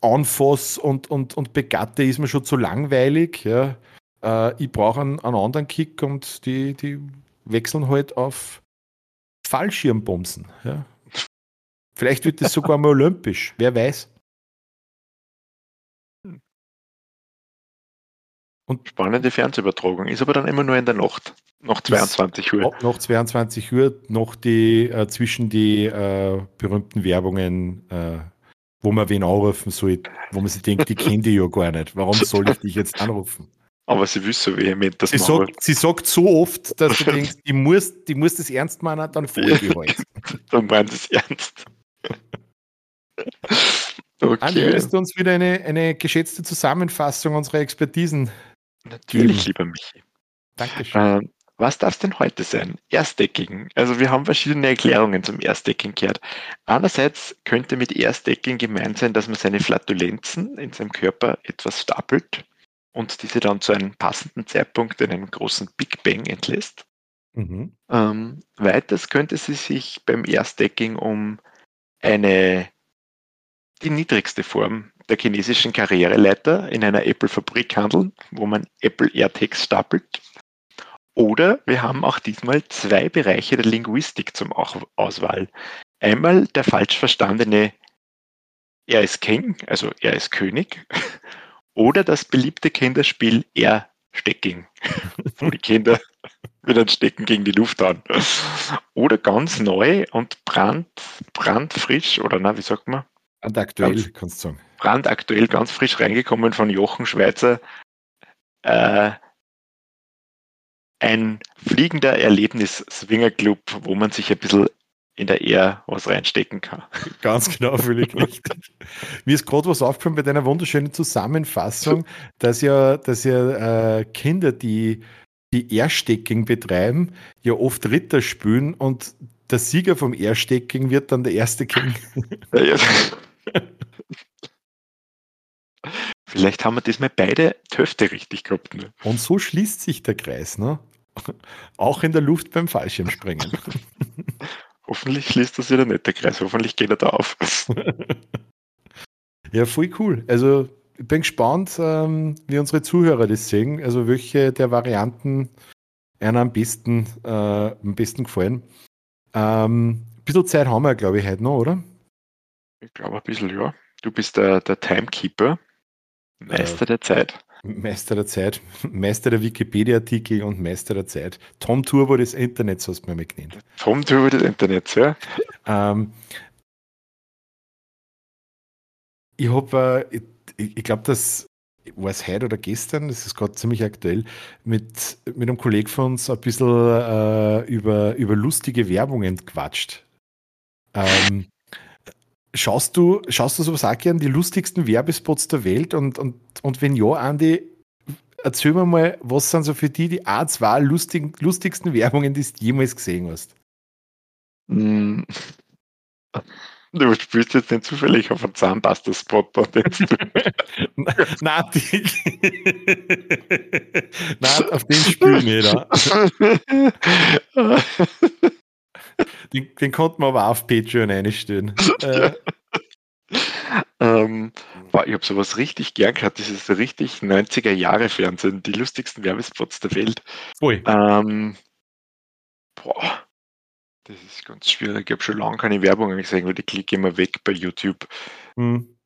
anfasse und, und, und begatte, ist mir schon zu langweilig. Ja. Äh, ich brauche einen, einen, anderen Kick und die, die wechseln halt auf Fallschirmbomsen. Ja. Vielleicht wird das sogar mal olympisch, wer weiß. Und Spannende Fernsehübertragung, ist aber dann immer nur in der Nacht, nach 22 Uhr. Nach 22 Uhr, noch die, äh, zwischen die äh, berühmten Werbungen, äh, wo man wen anrufen soll, wo man sich denkt, die kennt die ja gar nicht. Warum soll ich dich jetzt anrufen? Aber sie wissen vehement, dass sie sagt, sie sagt so oft, dass du denkst, die muss, die muss das ernst meinen, dann folge ich halt. dann meint es ernst. okay. Andi, würdest du uns wieder eine, eine geschätzte Zusammenfassung unserer Expertisen Natürlich, lieber Michi. Dankeschön. Äh, was darf es denn heute sein? Erstdecking. Also wir haben verschiedene Erklärungen zum Erstdecking gehört. Einerseits könnte mit Erstdecking gemeint sein, dass man seine Flatulenzen in seinem Körper etwas stapelt und diese dann zu einem passenden Zeitpunkt in einem großen Big Bang entlässt. Mhm. Ähm, weiters könnte es sich beim Erstdecking um eine die niedrigste Form der chinesischen Karriereleiter in einer Apple-Fabrik handeln, wo man Apple AirTags stapelt. Oder wir haben auch diesmal zwei Bereiche der Linguistik zum Auswahl. Einmal der falsch verstandene Er ist King, also er ist König, oder das beliebte Kinderspiel Airstecking, wo die Kinder mit einem Stecken gegen die Luft haben. Oder ganz neu und brand, brandfrisch, oder na, wie sagt man? Brandaktuell, ganz, kannst du sagen. Brandaktuell, ganz frisch reingekommen von Jochen Schweizer. Äh, ein fliegender Erlebnis-Swinger-Club, wo man sich ein bisschen in der Air was reinstecken kann. Ganz genau, völlig richtig. Mir ist gerade was aufgefallen bei deiner wunderschönen Zusammenfassung, dass ja, dass ja äh, Kinder, die die Airstecking betreiben, ja oft Ritter spielen und der Sieger vom Airstecking wird dann der erste King. Vielleicht haben wir diesmal beide Töfte richtig gehabt. Ne? Und so schließt sich der Kreis, ne? Auch in der Luft beim Fallschirmspringen. Hoffentlich schließt das wieder nicht der Kreis. Hoffentlich geht er da auf. ja, voll cool. Also ich bin gespannt, ähm, wie unsere Zuhörer das sehen. Also welche der Varianten einer am besten, äh, am besten gefallen. Ähm, ein bisschen Zeit haben wir, glaube ich, heute noch, oder? Ich glaube ein bisschen, ja. Du bist der, der Timekeeper, Meister äh, der Zeit. Meister der Zeit, Meister der Wikipedia-Artikel und Meister der Zeit. Tom Turbo des Internets hast du mir genannt. Tom Turbo des Internets, ja. Ähm, ich habe, äh, ich, ich glaube, das war es heute oder gestern, das ist gerade ziemlich aktuell, mit, mit einem Kollegen von uns ein bisschen äh, über, über lustige Werbungen gequatscht. Ähm, Schaust du, schaust du sowas auch gern, die lustigsten Werbespots der Welt? Und, und, und wenn ja, Andi, erzähl mir mal, was sind so für die die A2 lustigen, lustigsten Werbungen, die du jemals gesehen hast? Mm. Du spielst jetzt nicht zufällig auf einen Zahnpasta-Spot. Nein, die... Nein, auf den spielen jeder. Den, den konnte man aber auf Patreon einstellen. Äh. Ähm, war, ich habe sowas richtig gern gehört. Das ist so richtig 90er Jahre Fernsehen, die lustigsten Werbespots der Welt. Ui. Ähm, boah, das ist ganz schwierig. Ich habe schon lange keine Werbung gesehen, weil die klicke immer weg bei YouTube. Hm.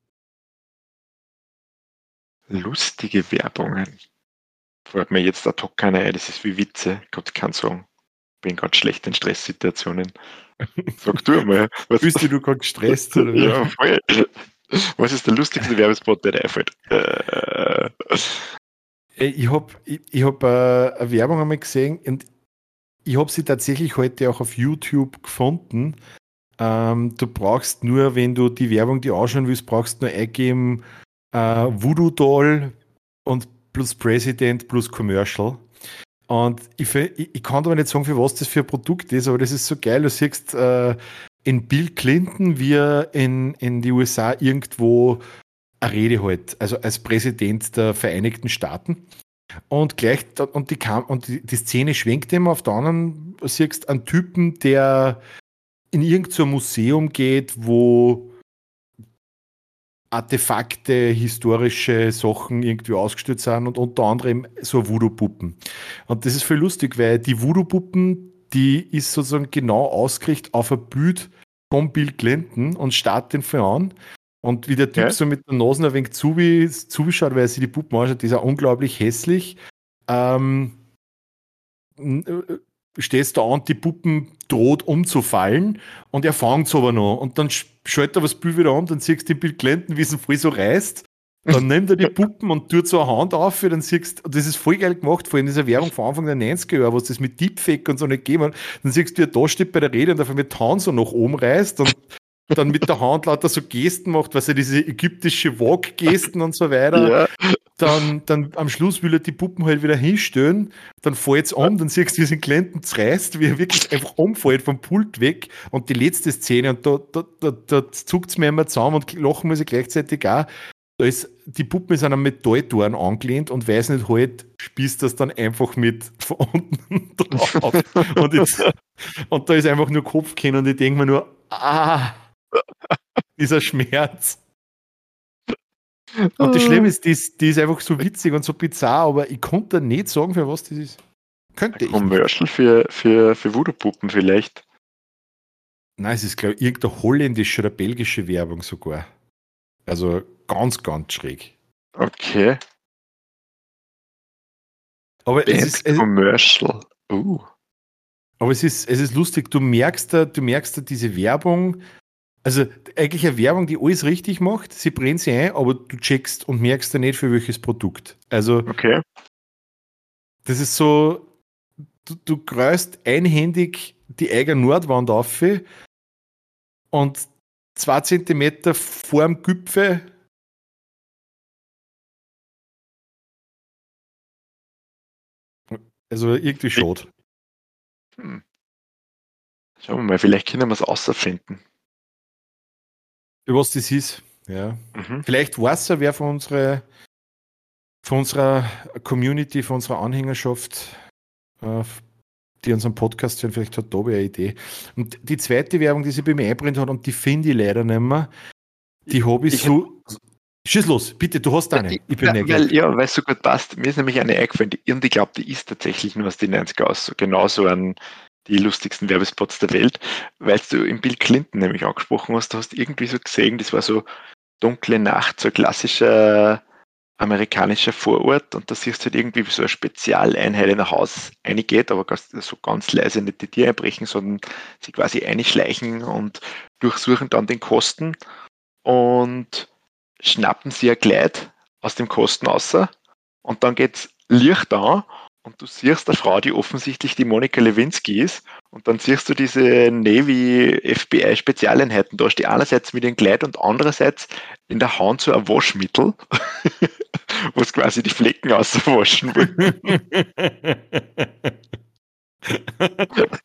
Lustige Werbungen. Fällt mir jetzt ad hoc keine ein, das ist wie Witze. Gott, kann sagen. Bin ganz schlecht in Stresssituationen. Sag du einmal. Was Fühlst du gerade gestresst? Oder? ja, voll. Was ist der lustigste Werbespot, der dir einfällt? Äh. Ich habe ich, ich hab, äh, eine Werbung einmal gesehen und ich habe sie tatsächlich heute auch auf YouTube gefunden. Ähm, du brauchst nur, wenn du die Werbung dir anschauen willst, brauchst du nur eingeben äh, Voodoo Doll und plus President plus Commercial. Und ich, ich, ich, kann aber nicht sagen, für was das für ein Produkt ist, aber das ist so geil. Du siehst äh, in Bill Clinton, wie er in, in die USA irgendwo eine Rede hält, also als Präsident der Vereinigten Staaten. Und gleich, und die, und die, die Szene schwenkt immer auf der anderen, siehst einen Typen, der in irgendein Museum geht, wo Artefakte, historische Sachen irgendwie ausgestellt sind und unter anderem so Voodoo-Puppen. Und das ist voll lustig, weil die Voodoo-Puppen, die ist sozusagen genau ausgerichtet auf ein Bild von Bill Clinton und startet den voll an. Und wie der Typ ja. so mit der Nase ein wenig zuschaut, weil sich die Puppen anschaut, die ist auch unglaublich hässlich. Ähm, äh, stehst da an, die Puppen droht umzufallen und er fängt aber noch. Und dann schaltet er das Bild wieder an, dann siehst du den Bill Clinton, wie es ihn voll so reißt. Dann nimmt er die Puppen und tut so eine Hand auf, dann siehst du, das ist voll geil gemacht, vor allem dieser Werbung von Anfang der 90er Jahre, wo es das mit Deepfake und so nicht gegeben hat. Dann siehst du, wie er da steht bei der Rede und auf einmal die Hand so nach oben reißt und dann mit der Hand lauter so Gesten macht, was er diese ägyptische Walk-Gesten und so weiter. Ja. Dann, dann am Schluss will er die Puppen halt wieder hinstellen, dann fällt es um, dann siehst du, wie es in Glenten zerreißt, wie er wirklich einfach umfällt vom Pult weg. Und die letzte Szene, und da, da, da, da zuckt es mir immer zusammen und lachen muss ich gleichzeitig auch. Da ist, die Puppen sind an Metalltoren angelehnt und weiß nicht halt, spießt das dann einfach mit von unten drauf. und, jetzt, und da ist einfach nur Kopfkinn und ich denke mir nur, ah, dieser Schmerz. Und das Schlimme ist, die, ist, die ist einfach so witzig und so bizarr, aber ich konnte nicht sagen, für was das ist. Könnte ich. Commercial für, für, für Voodoo-Puppen vielleicht. Nein, es ist, glaube ich, irgendeine holländische oder belgische Werbung sogar. Also ganz, ganz schräg. Okay. Aber Band es ist. Es, Commercial. Uh. Aber es ist, es ist lustig, du merkst da, du merkst da diese Werbung, also eigentlich eine Werbung, die alles richtig macht, sie brennt sie ein, aber du checkst und merkst da nicht für welches Produkt. Also okay. das ist so, du, du kreust einhändig die eigene Nordwand auf und zwei Zentimeter vor dem Gipfel Also irgendwie schade. Hm. Schauen wir mal, vielleicht können wir es außerfinden. Was das ist, ja. Mhm. Vielleicht weiß ja wer von unserer, von unserer Community, von unserer Anhängerschaft, äh, die unseren Podcast hören, vielleicht hat Tobi eine Idee. Und die zweite Werbung, die sie bei mir einbrennt hat, und die finde ich leider nicht mehr, die habe ich, ich so. Schieß los, bitte, du hast eine. Ich bin ja, weil, ja, weil es so gut passt. Mir ist nämlich eine eingefallen, die, und ich glaube, die ist tatsächlich nur aus den 90er aus, genauso ein die lustigsten Werbespots der Welt, weil du in Bill Clinton nämlich angesprochen hast, du hast irgendwie so gesehen, das war so dunkle Nacht, so ein klassischer amerikanischer Vorort und da siehst du halt irgendwie wie so eine Spezialeinheit in ein Haus reingeht, aber so ganz leise nicht die Tür einbrechen, sondern sie quasi einschleichen und durchsuchen dann den Kosten und schnappen sie ein Kleid aus dem Kosten außer und dann geht's Licht an und du siehst eine Frau, die offensichtlich die Monika Lewinsky ist und dann siehst du diese Navy FBI Spezialeinheiten da stehen einerseits mit dem Kleid und andererseits in der Hand so ein Waschmittel, was quasi die Flecken auswaschen will.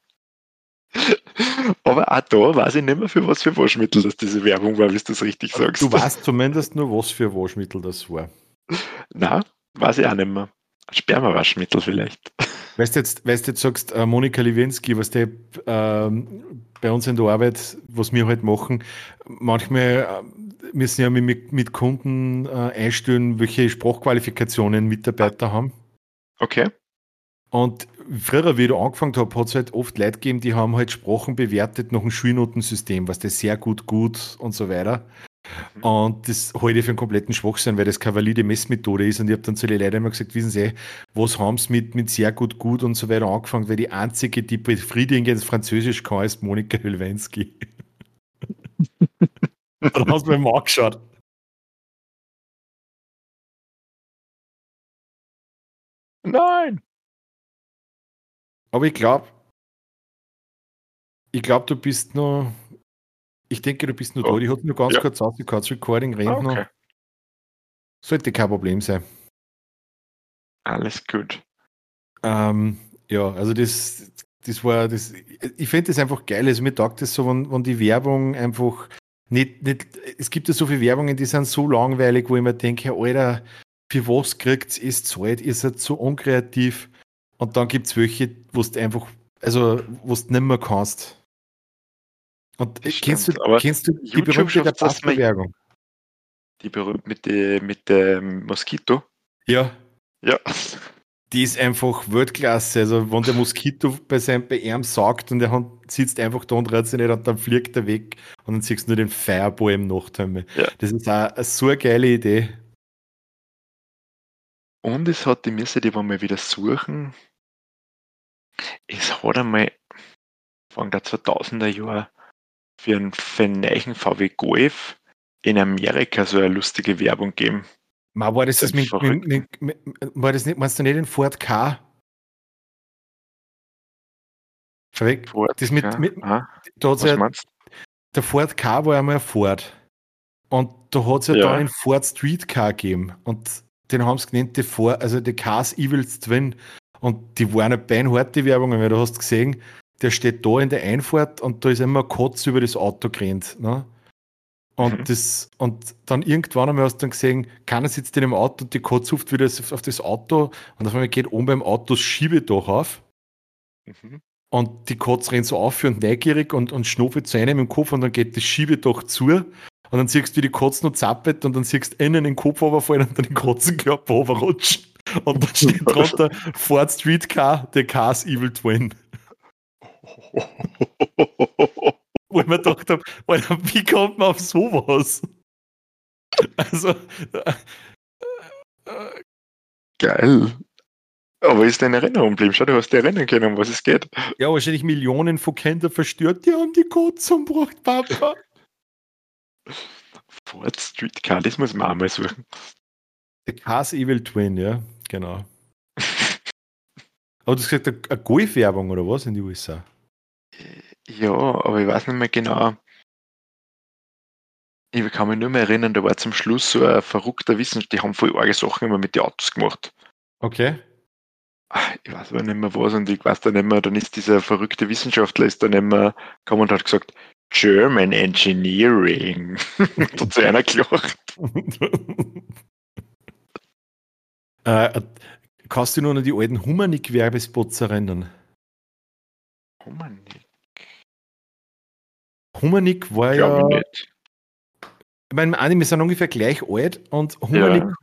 Aber auch da weiß ich nicht mehr, für was für Waschmittel das diese Werbung war, wie du das richtig sagst. Du weißt zumindest nur, was für Waschmittel das war. Na, weiß ich auch nicht mehr. Spermawaschmittel vielleicht. Weißt du jetzt, weißt du jetzt sagst, äh, Monika Lewinsky, was der ähm, bei uns in der Arbeit, was wir halt machen, manchmal äh, müssen ja mit, mit Kunden äh, einstellen, welche Sprachqualifikationen Mitarbeiter haben. Okay. Und früher, wie ich da angefangen habe, hat es halt oft Leute gegeben, die haben halt Sprachen bewertet nach einem Schulnotensystem, was das sehr gut, gut und so weiter. Mhm. Und das halte ich für einen kompletten Schwachsinn, weil das keine valide Messmethode ist. Und ich habe dann zu den Leuten immer gesagt, wissen Sie, was haben Sie mit, mit sehr gut, gut und so weiter angefangen, weil die einzige, die befriedigendes Französisch kann, ist Monika Hülwensky. dann hast du mir mal angeschaut. Nein! Aber ich glaube, ich glaube, du bist noch ich denke, du bist nur oh. da. Ich habe nur ganz ja. kurz ausgehört. Das Recording rennt okay. noch. Sollte kein Problem sein. Alles gut. Ähm, ja, also das, das war das. Ich finde das einfach geil. Also mir taugt das so, wenn, wenn die Werbung einfach nicht, nicht. Es gibt ja so viele Werbungen, die sind so langweilig, wo ich mir denke, Alter, für was kriegt es Zeit? Ihr seid so unkreativ. Und dann gibt es welche, wo du einfach, also wo du nicht mehr kannst. Und das kennst, du, kennst du die berühmte der Passbewerbung? Die berühmt mit, die, mit dem Moskito? Ja. Ja. Die ist einfach Weltklasse. Also, wenn der Moskito bei seinem BM sagt und er sitzt einfach da und reizt sich nicht und dann fliegt er weg und dann siehst du nur den Fireball im Nachthimmel. Ja. Das ist auch eine so eine geile Idee. Und es hat, die müssen die mal wieder suchen. Es hat einmal, Anfang der 2000er Jahre, für einen, neuen VW Golf in Amerika so eine lustige Werbung geben. Ma, war das, das, mit, mit, mit, war das nicht, meinst du nicht den Ford K? Verweg, Ford das mit, K? mit ah, da hat's ja, der Ford K war einmal ein Ford. Und da hat es ja, ja, da einen Ford Street Car gegeben. Und den haben sie genannt, die Ford, also die Cars Evils Twin. Und die waren eine beinharte Werbungen, weil du hast gesehen, der steht da in der Einfahrt und da ist immer ein Kotz über das Auto gerannt. Ne? Und, mhm. das, und dann irgendwann haben wir dann gesehen, keiner sitzt in dem Auto und die Kotz ruft wieder auf das Auto und auf einmal geht oben beim Auto das Schiebedach auf. Mhm. Und die Kotz rennt so auf und neugierig und, und schnuffelt zu einem im Kopf und dann geht das Schiebedach zu. Und dann siehst du, wie die Kotz noch zappelt und dann siehst du innen den Kopf runterfallen und dann den Kotzenkörper runterrutschen. Und dann steht drunter Ford Street Car, the Car's Evil Twin. Wo ich mir gedacht habe, wie kommt man auf sowas? Also. Äh, äh, Geil. Aber ist deine Erinnerung geblieben? Schau, du hast dir erinnern können, um was es geht. Ja, wahrscheinlich Millionen von Kindern verstört, die haben die Kotze umgebracht, Papa. Ford Street Car, das muss man auch mal suchen. The Cars Evil Twin, ja, genau. Aber du hast gesagt, eine Golf-Werbung oder was in die USA? Ja, aber ich weiß nicht mehr genau. Ich kann mich nur mehr erinnern, da war zum Schluss so ein verrückter Wissenschaftler, die haben voll arge Sachen immer mit den Autos gemacht. Okay. Ah, ich weiß aber nicht mehr was und ich weiß dann nicht mehr, dann ist dieser verrückte Wissenschaftler ist dann mehr gekommen und hat gesagt, German Engineering. hat zu einer gelacht. äh, kannst du nur noch die alten Humanik-Werbespots erinnern? Humanik? Humanik war ja. Ich, nicht. ich meine, Anime sind ungefähr gleich alt und Humanik ja.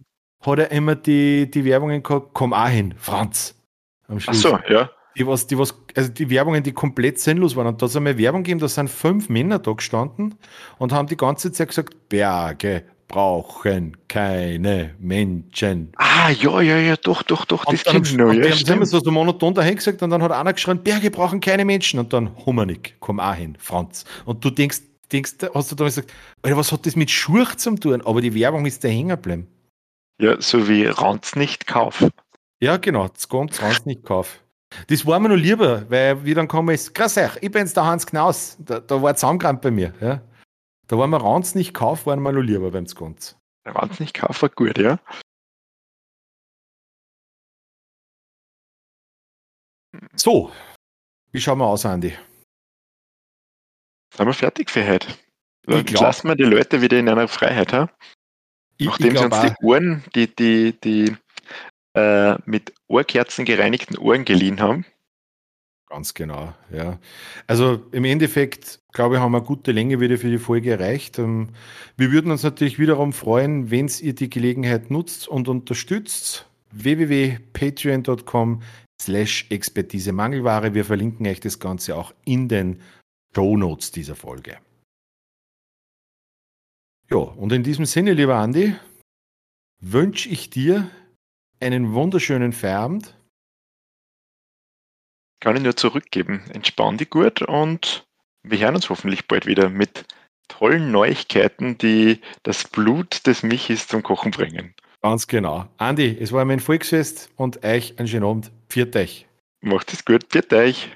hat ja immer die, die Werbungen gehabt, komm auch hin, Franz. Am Schluss. Ach so, ja. Die, was, die, was, also die Werbungen, die komplett sinnlos waren. Und da hat es einmal Werbung gegeben, da sind fünf Männer da gestanden und haben die ganze Zeit gesagt, Berge, brauchen keine Menschen. Ah, ja, ja, ja, doch, doch, doch, das kenne ich noch. Ja, die haben immer so, so monoton dahin gesagt und dann hat einer geschrien, Berge brauchen keine Menschen. Und dann Hummernick, komm auch hin, Franz. Und du denkst, denkst hast du damals gesagt, Alter, was hat das mit Schurch zu tun? Aber die Werbung ist da hängen geblieben. Ja, so wie Ranz nicht kauf. Ja, genau, das kommt Ranz nicht kauf. Das war mir noch lieber, weil wie dann kommen ist, krass, ich bin jetzt der Hans Knaus, da, da war Zaumkramp bei mir. Ja. Da waren wir Ranz nicht kauf, waren wir noch lieber beim Skonz. Ranz nicht kauf war gut, ja. So, wie schauen wir aus, Andi? Sind wir fertig für heute? Glaub, Lassen wir die Leute wieder in einer Freiheit, ha? Ich, Nachdem ich sie uns die Ohren, die, die, die äh, mit Ohrkerzen gereinigten Ohren geliehen haben. Ganz genau, ja. Also im Endeffekt, glaube ich, haben wir eine gute Länge wieder für die Folge erreicht. Ähm, wir würden uns natürlich wiederum freuen, wenn ihr die Gelegenheit nutzt und unterstützt. www.patreon.com slash Expertise Mangelware. Wir verlinken euch das Ganze auch in den Show Notes dieser Folge. Ja, und in diesem Sinne, lieber Andi, wünsche ich dir einen wunderschönen Feierabend. Kann ich nur zurückgeben. Entspann dich gut und wir hören uns hoffentlich bald wieder mit tollen Neuigkeiten, die das Blut des Michis zum Kochen bringen. Ganz genau. Andi, es war mein Volksfest und euch einen schönen Abend. Pfiat euch. Macht es gut. Pfiat euch.